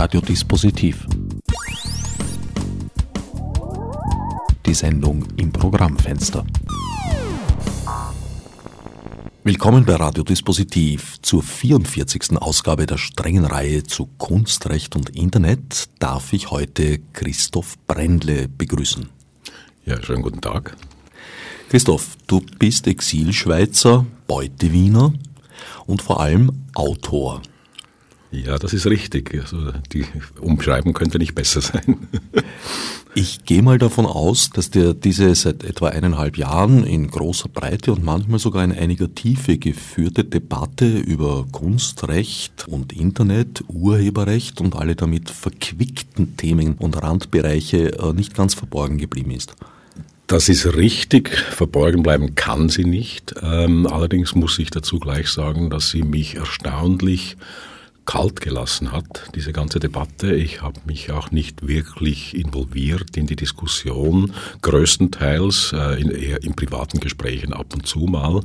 Radiodispositiv. Die Sendung im Programmfenster. Willkommen bei Radiodispositiv. Zur 44. Ausgabe der strengen Reihe zu Kunstrecht und Internet darf ich heute Christoph Brendle begrüßen. Ja, schönen guten Tag. Christoph, du bist Exilschweizer, Beutewiener und vor allem Autor. Ja, das ist richtig. Also die Umschreibung könnte nicht besser sein. Ich gehe mal davon aus, dass dir diese seit etwa eineinhalb Jahren in großer Breite und manchmal sogar in einiger Tiefe geführte Debatte über Kunstrecht und Internet, Urheberrecht und alle damit verquickten Themen und Randbereiche äh, nicht ganz verborgen geblieben ist. Das ist richtig, verborgen bleiben kann sie nicht. Ähm, allerdings muss ich dazu gleich sagen, dass sie mich erstaunlich kalt gelassen hat, diese ganze Debatte. Ich habe mich auch nicht wirklich involviert in die Diskussion, größtenteils äh, in, eher in privaten Gesprächen ab und zu mal.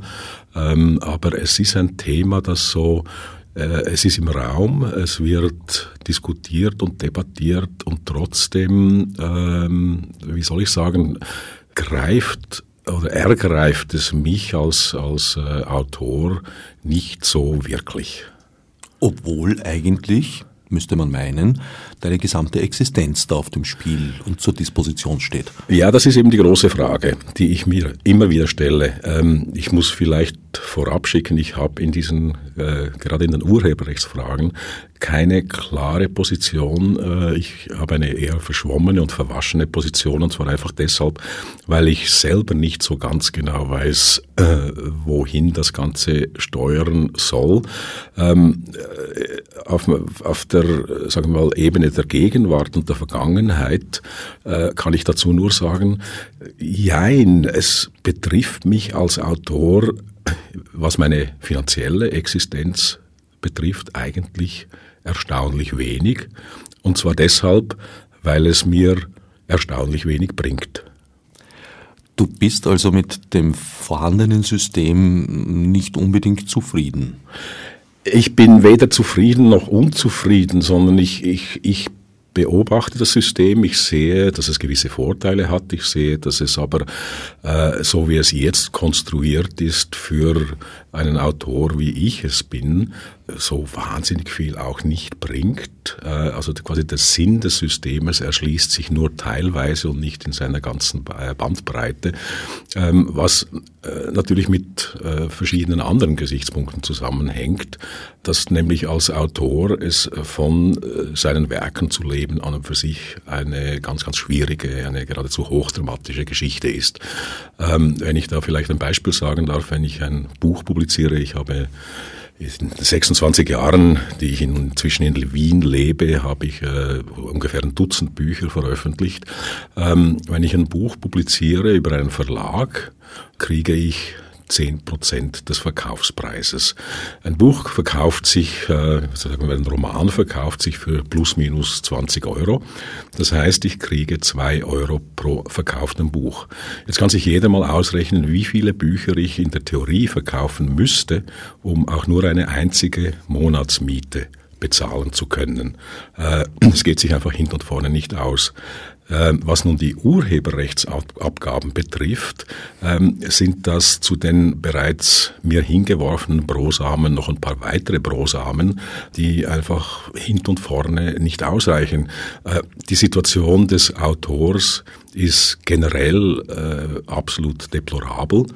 Ähm, aber es ist ein Thema, das so äh, es ist im Raum, es wird diskutiert und debattiert und trotzdem, ähm, wie soll ich sagen, greift oder ergreift es mich als, als äh, Autor nicht so wirklich. Obwohl eigentlich, müsste man meinen, deine gesamte Existenz da auf dem Spiel und zur Disposition steht. Ja, das ist eben die große Frage, die ich mir immer wieder stelle. Ähm, ich muss vielleicht vorab ich habe in diesen, äh, gerade in den Urheberrechtsfragen, keine klare Position. Äh, ich habe eine eher verschwommene und verwaschene Position und zwar einfach deshalb, weil ich selber nicht so ganz genau weiß, äh, wohin das Ganze steuern soll. Ähm, äh, auf, auf der, sagen wir mal, Ebene der Gegenwart und der Vergangenheit kann ich dazu nur sagen, jein, es betrifft mich als Autor was meine finanzielle Existenz betrifft, eigentlich erstaunlich wenig. Und zwar deshalb, weil es mir erstaunlich wenig bringt. Du bist also mit dem vorhandenen System nicht unbedingt zufrieden. Ich bin weder zufrieden noch unzufrieden, sondern ich, ich, ich beobachte das System, ich sehe, dass es gewisse Vorteile hat, ich sehe, dass es aber, äh, so wie es jetzt konstruiert ist, für einen Autor, wie ich es bin, so wahnsinnig viel auch nicht bringt. Äh, also quasi der Sinn des Systems erschließt sich nur teilweise und nicht in seiner ganzen äh, Bandbreite, ähm, was äh, natürlich mit verschiedenen anderen Gesichtspunkten zusammenhängt, dass nämlich als Autor es von seinen Werken zu leben an und für sich eine ganz, ganz schwierige, eine geradezu hochdramatische Geschichte ist. Ähm, wenn ich da vielleicht ein Beispiel sagen darf, wenn ich ein Buch publiziere, ich habe in 26 Jahren, die ich inzwischen in Wien lebe, habe ich äh, ungefähr ein Dutzend Bücher veröffentlicht. Ähm, wenn ich ein Buch publiziere über einen Verlag, kriege ich 10 Prozent des Verkaufspreises. Ein Buch verkauft sich, äh, sagen wir, ein Roman verkauft sich für plus minus 20 Euro. Das heißt, ich kriege 2 Euro pro verkauftem Buch. Jetzt kann sich jeder mal ausrechnen, wie viele Bücher ich in der Theorie verkaufen müsste, um auch nur eine einzige Monatsmiete bezahlen zu können. Äh, es geht sich einfach hinten und vorne nicht aus. Ähm, was nun die Urheberrechtsabgaben betrifft, ähm, sind das zu den bereits mir hingeworfenen Brosamen noch ein paar weitere Brosamen, die einfach hinten und vorne nicht ausreichen. Äh, die Situation des Autors ist generell äh, absolut deplorabel.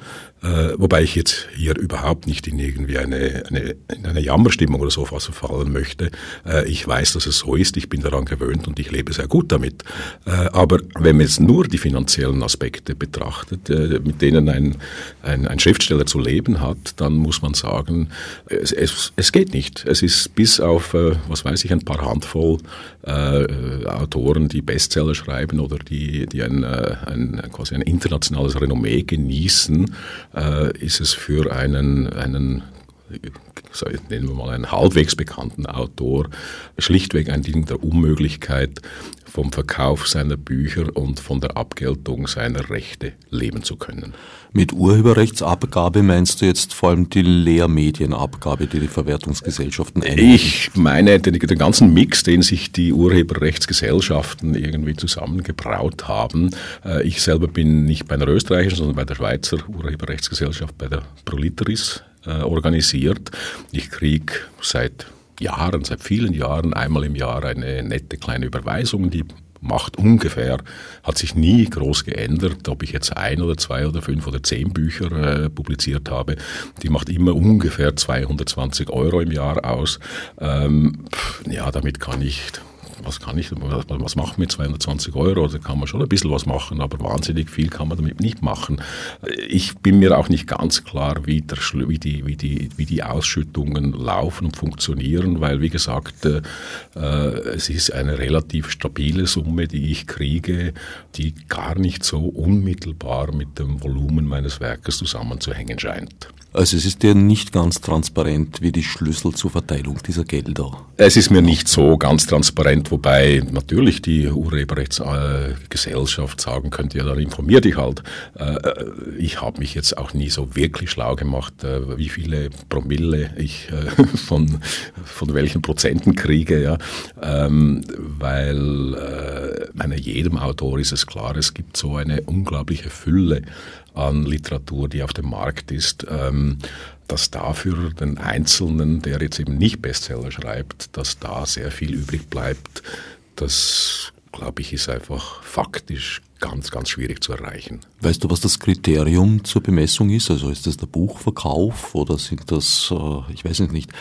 Äh, wobei ich jetzt hier überhaupt nicht in irgendwie eine, eine, in eine Jammerstimmung oder sowas verfallen möchte. Äh, ich weiß, dass es so ist, ich bin daran gewöhnt und ich lebe sehr gut damit. Äh, aber wenn man jetzt nur die finanziellen Aspekte betrachtet, äh, mit denen ein, ein, ein, Schriftsteller zu leben hat, dann muss man sagen, es, es, es geht nicht. Es ist bis auf, äh, was weiß ich, ein paar Handvoll äh, Autoren, die Bestseller schreiben oder die, die ein, ein, quasi ein internationales Renommee genießen, äh, ist es für einen, einen nennen wir mal einen halbwegs bekannten Autor, schlichtweg ein Ding der Unmöglichkeit, vom Verkauf seiner Bücher und von der Abgeltung seiner Rechte leben zu können. Mit Urheberrechtsabgabe meinst du jetzt vor allem die Lehrmedienabgabe, die die Verwertungsgesellschaften einnehmen? Ich meine den, den, ganzen Mix, den sich die Urheberrechtsgesellschaften irgendwie zusammengebraut haben. Äh, ich selber bin nicht bei einer österreichischen, sondern bei der Schweizer Urheberrechtsgesellschaft, bei der Proliteris äh, organisiert. Ich kriege seit Jahren, seit vielen Jahren einmal im Jahr eine nette kleine Überweisung, die macht ungefähr, hat sich nie groß geändert, ob ich jetzt ein oder zwei oder fünf oder zehn Bücher äh, publiziert habe. Die macht immer ungefähr 220 Euro im Jahr aus. Ähm, ja, damit kann ich was kann ich, was machen mit 220 Euro? Da kann man schon ein bisschen was machen, aber wahnsinnig viel kann man damit nicht machen. Ich bin mir auch nicht ganz klar, wie, der, wie, die, wie, die, wie die Ausschüttungen laufen und funktionieren, weil, wie gesagt, äh, es ist eine relativ stabile Summe, die ich kriege, die gar nicht so unmittelbar mit dem Volumen meines Werkes zusammenzuhängen scheint. Also es ist dir nicht ganz transparent, wie die Schlüssel zur Verteilung dieser Gelder. Es ist mir nicht so ganz transparent, wobei natürlich die Urheberrechtsgesellschaft sagen könnte, ja, dann informier dich halt. Äh, ich habe mich jetzt auch nie so wirklich schlau gemacht, äh, wie viele Promille ich äh, von, von welchen Prozenten kriege, ja. Ähm, weil meine, jedem Autor ist es klar, es gibt so eine unglaubliche Fülle an Literatur, die auf dem Markt ist, ähm, dass dafür den Einzelnen, der jetzt eben nicht Bestseller schreibt, dass da sehr viel übrig bleibt, das glaube ich, ist einfach faktisch ganz, ganz schwierig zu erreichen. Weißt du, was das Kriterium zur Bemessung ist? Also ist das der Buchverkauf oder sind das, äh, ich weiß nicht,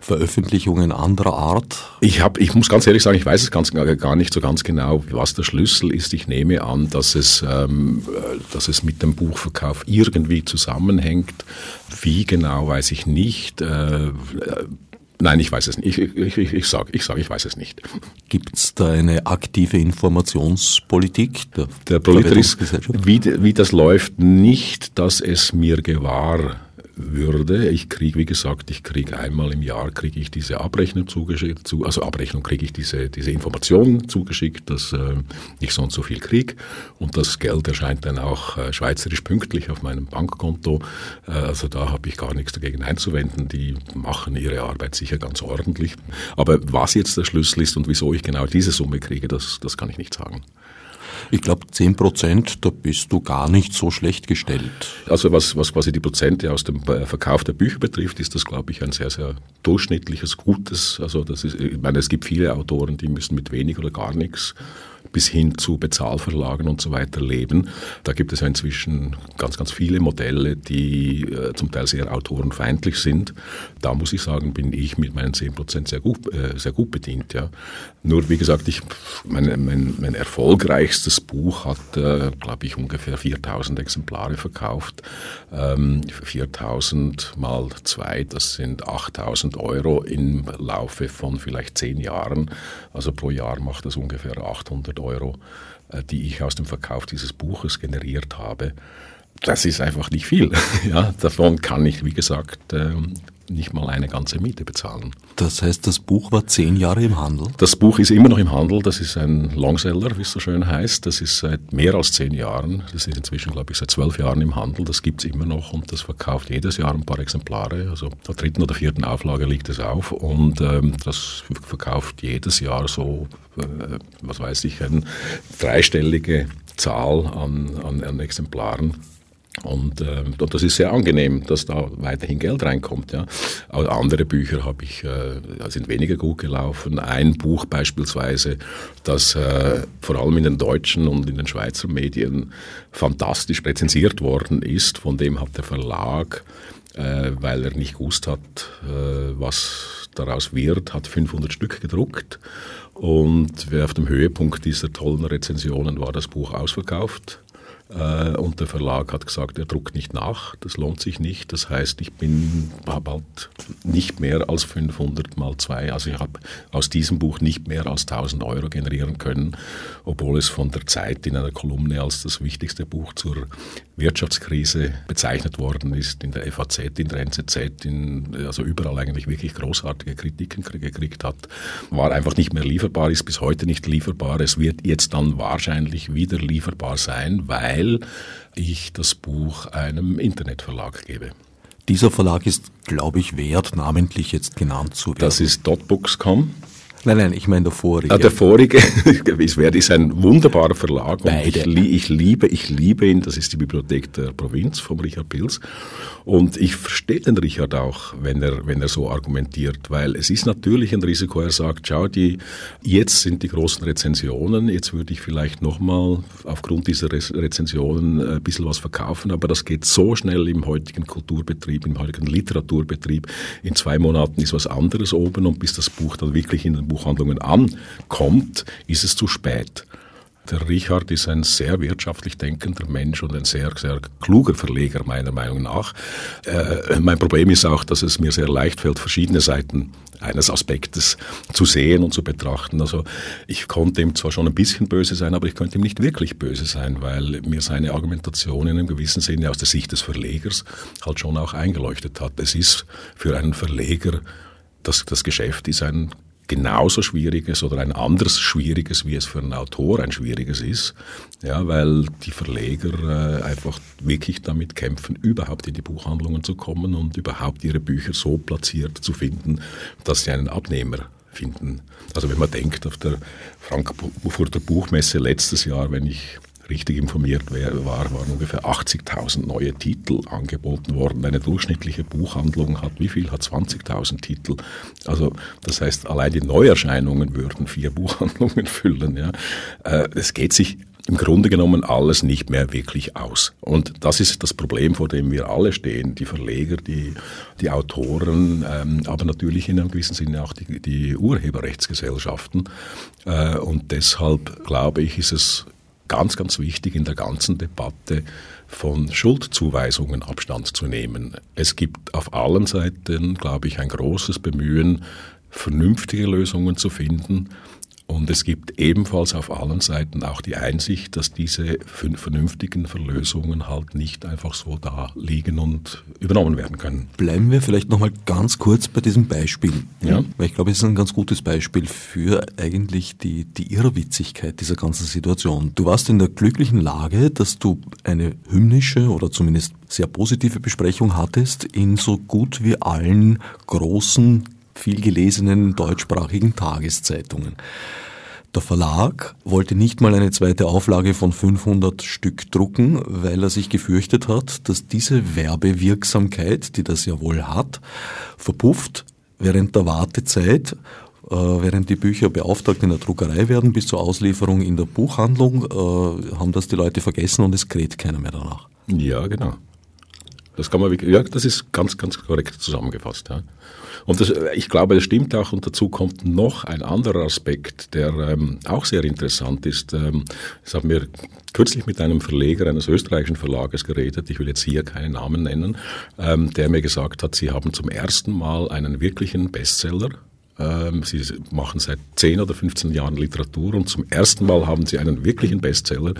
Veröffentlichungen anderer Art? Ich, hab, ich muss ganz ehrlich sagen, ich weiß es ganz, gar nicht so ganz genau, was der Schlüssel ist. Ich nehme an, dass es, ähm, dass es mit dem Buchverkauf irgendwie zusammenhängt. Wie genau, weiß ich nicht. Äh, Nein, ich weiß es nicht. Ich, ich, ich, ich sage, ich, sag, ich weiß es nicht. Gibt es da eine aktive Informationspolitik der, der Proletaris, wie, wie das läuft, nicht, dass es mir gewahr würde. Ich kriege, wie gesagt, ich kriege einmal im Jahr kriege ich diese Abrechnung zugeschickt, also Abrechnung kriege ich diese, diese Information zugeschickt, dass äh, ich so und so viel kriege und das Geld erscheint dann auch äh, schweizerisch pünktlich auf meinem Bankkonto. Äh, also da habe ich gar nichts dagegen einzuwenden. Die machen ihre Arbeit sicher ganz ordentlich. Aber was jetzt der Schlüssel ist und wieso ich genau diese Summe kriege, das, das kann ich nicht sagen. Ich glaube, 10 Prozent, da bist du gar nicht so schlecht gestellt. Also was, was quasi die Prozente aus dem äh, Verkauf der Bücher betrifft, ist das, glaube ich, ein sehr, sehr durchschnittliches, gutes. Also das ist, ich meine, es gibt viele Autoren, die müssen mit wenig oder gar nichts bis hin zu Bezahlverlagen und so weiter leben. Da gibt es ja inzwischen ganz, ganz viele Modelle, die äh, zum Teil sehr autorenfeindlich sind. Da muss ich sagen, bin ich mit meinen 10 Prozent sehr gut, äh, sehr gut bedient. Ja. Nur, wie gesagt, ich, mein, mein, mein erfolgreichstes Buch hat, äh, glaube ich, ungefähr 4000 Exemplare verkauft. Ähm, 4000 mal zwei, das sind 8000 Euro im Laufe von vielleicht zehn Jahren. Also pro Jahr macht das ungefähr 800 Euro, äh, die ich aus dem Verkauf dieses Buches generiert habe. Das ist einfach nicht viel. Ja, davon kann ich, wie gesagt, ähm, nicht mal eine ganze Miete bezahlen. Das heißt, das Buch war zehn Jahre im Handel? Das Buch ist immer noch im Handel. Das ist ein Longseller, wie es so schön heißt. Das ist seit mehr als zehn Jahren. Das ist inzwischen, glaube ich, seit zwölf Jahren im Handel. Das gibt es immer noch und das verkauft jedes Jahr ein paar Exemplare. Also der dritten oder vierten Auflage liegt es auf und ähm, das verkauft jedes Jahr so, äh, was weiß ich, eine dreistellige Zahl an, an, an Exemplaren. Und, äh, und das ist sehr angenehm, dass da weiterhin Geld reinkommt. Ja. Andere Bücher habe ich, äh, sind weniger gut gelaufen. Ein Buch beispielsweise, das äh, vor allem in den deutschen und in den Schweizer Medien fantastisch rezensiert worden ist, von dem hat der Verlag, äh, weil er nicht gewusst hat, äh, was daraus wird, hat 500 Stück gedruckt. Und auf dem Höhepunkt dieser tollen Rezensionen war das Buch ausverkauft und der Verlag hat gesagt, er druckt nicht nach, das lohnt sich nicht. Das heißt, ich bin bald nicht mehr als 500 mal 2. Also ich habe aus diesem Buch nicht mehr als 1000 Euro generieren können, obwohl es von der Zeit in einer Kolumne als das wichtigste Buch zur Wirtschaftskrise bezeichnet worden ist, in der FAZ, in der NZZ, in, also überall eigentlich wirklich großartige Kritiken gekriegt hat. War einfach nicht mehr lieferbar, ist bis heute nicht lieferbar. Es wird jetzt dann wahrscheinlich wieder lieferbar sein, weil weil ich das Buch einem Internetverlag gebe. Dieser Verlag ist, glaube ich, wert, namentlich jetzt genannt zu werden. Das ist Dotbooks.com. Nein, nein, ich meine der vorige. Ah, der vorige, es ist ein wunderbarer Verlag und ich, ich, liebe, ich liebe ihn, das ist die Bibliothek der Provinz von Richard Pils. Und ich verstehe den Richard auch, wenn er, wenn er so argumentiert, weil es ist natürlich ein Risiko, er sagt, schau, die, jetzt sind die großen Rezensionen, jetzt würde ich vielleicht nochmal aufgrund dieser Rezensionen ein bisschen was verkaufen, aber das geht so schnell im heutigen Kulturbetrieb, im heutigen Literaturbetrieb, in zwei Monaten ist was anderes oben. Und bis das Buch dann wirklich in den Buchhandlungen ankommt, ist es zu spät. Der Richard ist ein sehr wirtschaftlich denkender Mensch und ein sehr, sehr kluger Verleger, meiner Meinung nach. Äh, mein Problem ist auch, dass es mir sehr leicht fällt, verschiedene Seiten eines Aspektes zu sehen und zu betrachten. Also ich konnte ihm zwar schon ein bisschen böse sein, aber ich könnte ihm nicht wirklich böse sein, weil mir seine Argumentation in einem gewissen Sinne aus der Sicht des Verlegers halt schon auch eingeleuchtet hat. Es ist für einen Verleger das, das Geschäft ist ein genauso schwieriges oder ein anderes schwieriges, wie es für einen Autor ein schwieriges ist, ja, weil die Verleger äh, einfach wirklich damit kämpfen, überhaupt in die Buchhandlungen zu kommen und überhaupt ihre Bücher so platziert zu finden, dass sie einen Abnehmer finden. Also wenn man denkt, auf der Frankfurter Buchmesse letztes Jahr, wenn ich richtig informiert war, waren ungefähr 80.000 neue Titel angeboten worden. Eine durchschnittliche Buchhandlung hat, wie viel hat 20.000 Titel? Also das heißt, allein die Neuerscheinungen würden vier Buchhandlungen füllen. Ja. Äh, es geht sich im Grunde genommen alles nicht mehr wirklich aus. Und das ist das Problem, vor dem wir alle stehen, die Verleger, die, die Autoren, ähm, aber natürlich in einem gewissen Sinne auch die, die Urheberrechtsgesellschaften. Äh, und deshalb glaube ich, ist es ganz, ganz wichtig in der ganzen Debatte von Schuldzuweisungen Abstand zu nehmen. Es gibt auf allen Seiten, glaube ich, ein großes Bemühen, vernünftige Lösungen zu finden. Und es gibt ebenfalls auf allen Seiten auch die Einsicht, dass diese vernünftigen Verlösungen halt nicht einfach so da liegen und übernommen werden können. Bleiben wir vielleicht nochmal ganz kurz bei diesem Beispiel. Ja. Weil ich glaube, es ist ein ganz gutes Beispiel für eigentlich die, die Irrwitzigkeit dieser ganzen Situation. Du warst in der glücklichen Lage, dass du eine hymnische oder zumindest sehr positive Besprechung hattest in so gut wie allen großen viel gelesenen deutschsprachigen Tageszeitungen. Der Verlag wollte nicht mal eine zweite Auflage von 500 Stück drucken, weil er sich gefürchtet hat, dass diese Werbewirksamkeit, die das ja wohl hat, verpufft während der Wartezeit, äh, während die Bücher beauftragt in der Druckerei werden bis zur Auslieferung in der Buchhandlung, äh, haben das die Leute vergessen und es kräht keiner mehr danach. Ja, genau. Das kann man wirklich, ja, das ist ganz, ganz korrekt zusammengefasst. Ja. Und das, ich glaube, das stimmt auch. Und dazu kommt noch ein anderer Aspekt, der ähm, auch sehr interessant ist. Ähm, das haben wir kürzlich mit einem Verleger eines österreichischen Verlages geredet. Ich will jetzt hier keinen Namen nennen, ähm, der mir gesagt hat, sie haben zum ersten Mal einen wirklichen Bestseller ähm, Sie machen seit 10 oder 15 Jahren Literatur und zum ersten Mal haben Sie einen wirklichen Bestseller.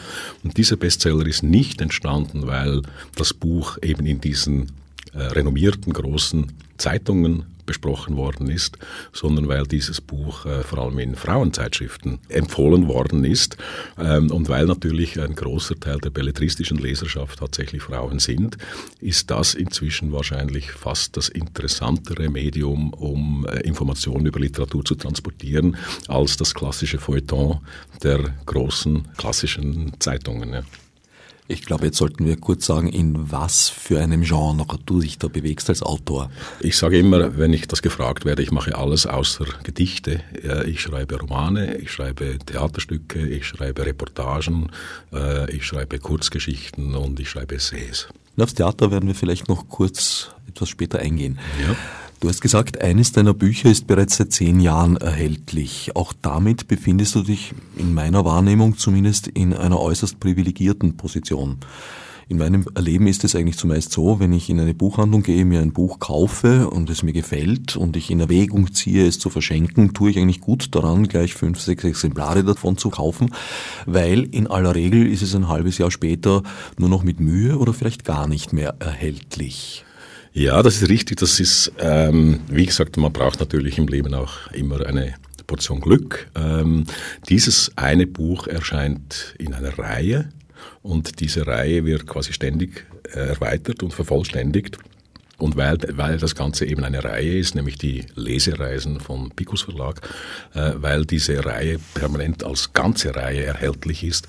Und dieser Bestseller ist nicht entstanden, weil das Buch eben in diesen äh, renommierten großen Zeitungen besprochen worden ist, sondern weil dieses Buch äh, vor allem in Frauenzeitschriften empfohlen worden ist ähm, und weil natürlich ein großer Teil der belletristischen Leserschaft tatsächlich Frauen sind, ist das inzwischen wahrscheinlich fast das interessantere Medium, um äh, Informationen über Literatur zu transportieren, als das klassische Feuilleton der großen klassischen Zeitungen. Ja. Ich glaube, jetzt sollten wir kurz sagen, in was für einem Genre du dich da bewegst als Autor. Ich sage immer, wenn ich das gefragt werde, ich mache alles außer Gedichte. Ich schreibe Romane, ich schreibe Theaterstücke, ich schreibe Reportagen, äh, ich schreibe Kurzgeschichten und ich schreibe Essays. Aufs Theater werden wir vielleicht noch kurz etwas später eingehen. Ja. Du hast gesagt, eines deiner Bücher ist bereits seit zehn Jahren erhältlich. Auch damit befindest du dich in meiner Wahrnehmung zumindest in einer äußerst privilegierten Position. In meinem Erleben ist es eigentlich zumeist so, wenn ich in eine Buchhandlung gehe, mir ein Buch kaufe und es mir gefällt und ich in Erwägung ziehe, es zu verschenken, tue ich eigentlich gut daran, gleich fünf, sechs Exemplare davon zu kaufen, weil in aller Regel ist es ein halbes Jahr später nur noch mit Mühe oder vielleicht gar nicht mehr erhältlich. Ja, das ist richtig. Das ist, ähm, wie gesagt, man braucht natürlich im Leben auch immer eine Portion Glück. Ähm, dieses eine Buch erscheint in einer Reihe und diese Reihe wird quasi ständig erweitert und vervollständigt. Und weil, weil das Ganze eben eine Reihe ist, nämlich die Lesereisen vom Picus Verlag, äh, weil diese Reihe permanent als ganze Reihe erhältlich ist,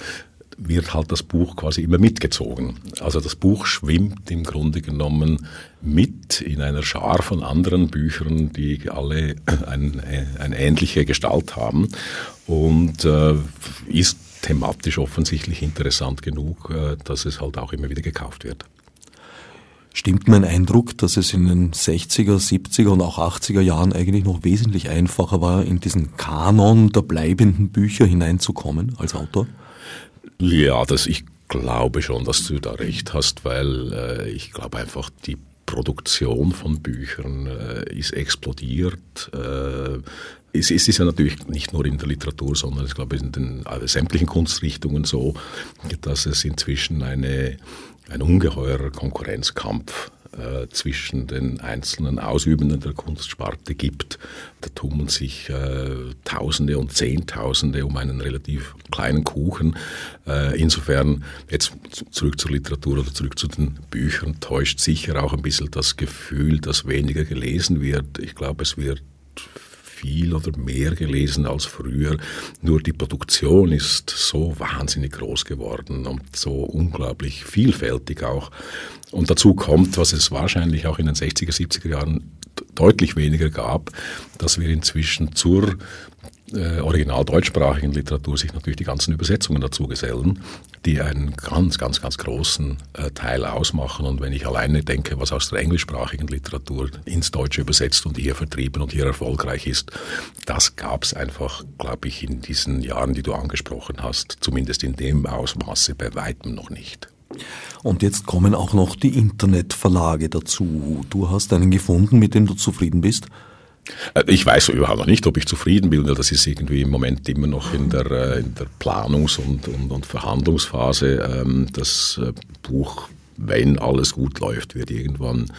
wird halt das Buch quasi immer mitgezogen. Also das Buch schwimmt im Grunde genommen mit in einer Schar von anderen Büchern, die alle ein, eine ähnliche Gestalt haben und äh, ist thematisch offensichtlich interessant genug, äh, dass es halt auch immer wieder gekauft wird. Stimmt mein Eindruck, dass es in den 60er, 70er und auch 80er Jahren eigentlich noch wesentlich einfacher war, in diesen Kanon der bleibenden Bücher hineinzukommen als Autor? Ja, das, ich glaube schon, dass du da recht hast, weil äh, ich glaube einfach, die Produktion von Büchern äh, ist explodiert. Äh, es, ist ja natürlich nicht nur in der Literatur, sondern ich glaube in den äh, sämtlichen Kunstrichtungen so, dass es inzwischen eine, ein ungeheurer Konkurrenzkampf äh, zwischen den einzelnen Ausübenden der Kunstsparte gibt. Da tun man sich äh, Tausende und Zehntausende um einen relativ kleinen Kuchen. Äh, insofern, jetzt zurück zur Literatur oder zurück zu den Büchern, täuscht sicher auch ein bisschen das Gefühl, dass weniger gelesen wird. Ich glaube, es wird viel oder mehr gelesen als früher. Nur die Produktion ist so wahnsinnig groß geworden und so unglaublich vielfältig auch. Und dazu kommt, was es wahrscheinlich auch in den 60er, 70er Jahren deutlich weniger gab, dass wir inzwischen zur äh, original deutschsprachigen Literatur sich natürlich die ganzen Übersetzungen dazu gesellen, die einen ganz, ganz, ganz großen äh, Teil ausmachen. Und wenn ich alleine denke, was aus der englischsprachigen Literatur ins Deutsche übersetzt und hier vertrieben und hier erfolgreich ist, das gab es einfach, glaube ich, in diesen Jahren, die du angesprochen hast, zumindest in dem Ausmaße bei weitem noch nicht. Und jetzt kommen auch noch die Internetverlage dazu. Du hast einen gefunden, mit dem du zufrieden bist? Äh, ich weiß überhaupt noch nicht, ob ich zufrieden bin, das ist irgendwie im Moment immer noch in der, äh, in der Planungs- und, und, und Verhandlungsphase. Ähm, das äh, Buch, wenn alles gut läuft, wird irgendwann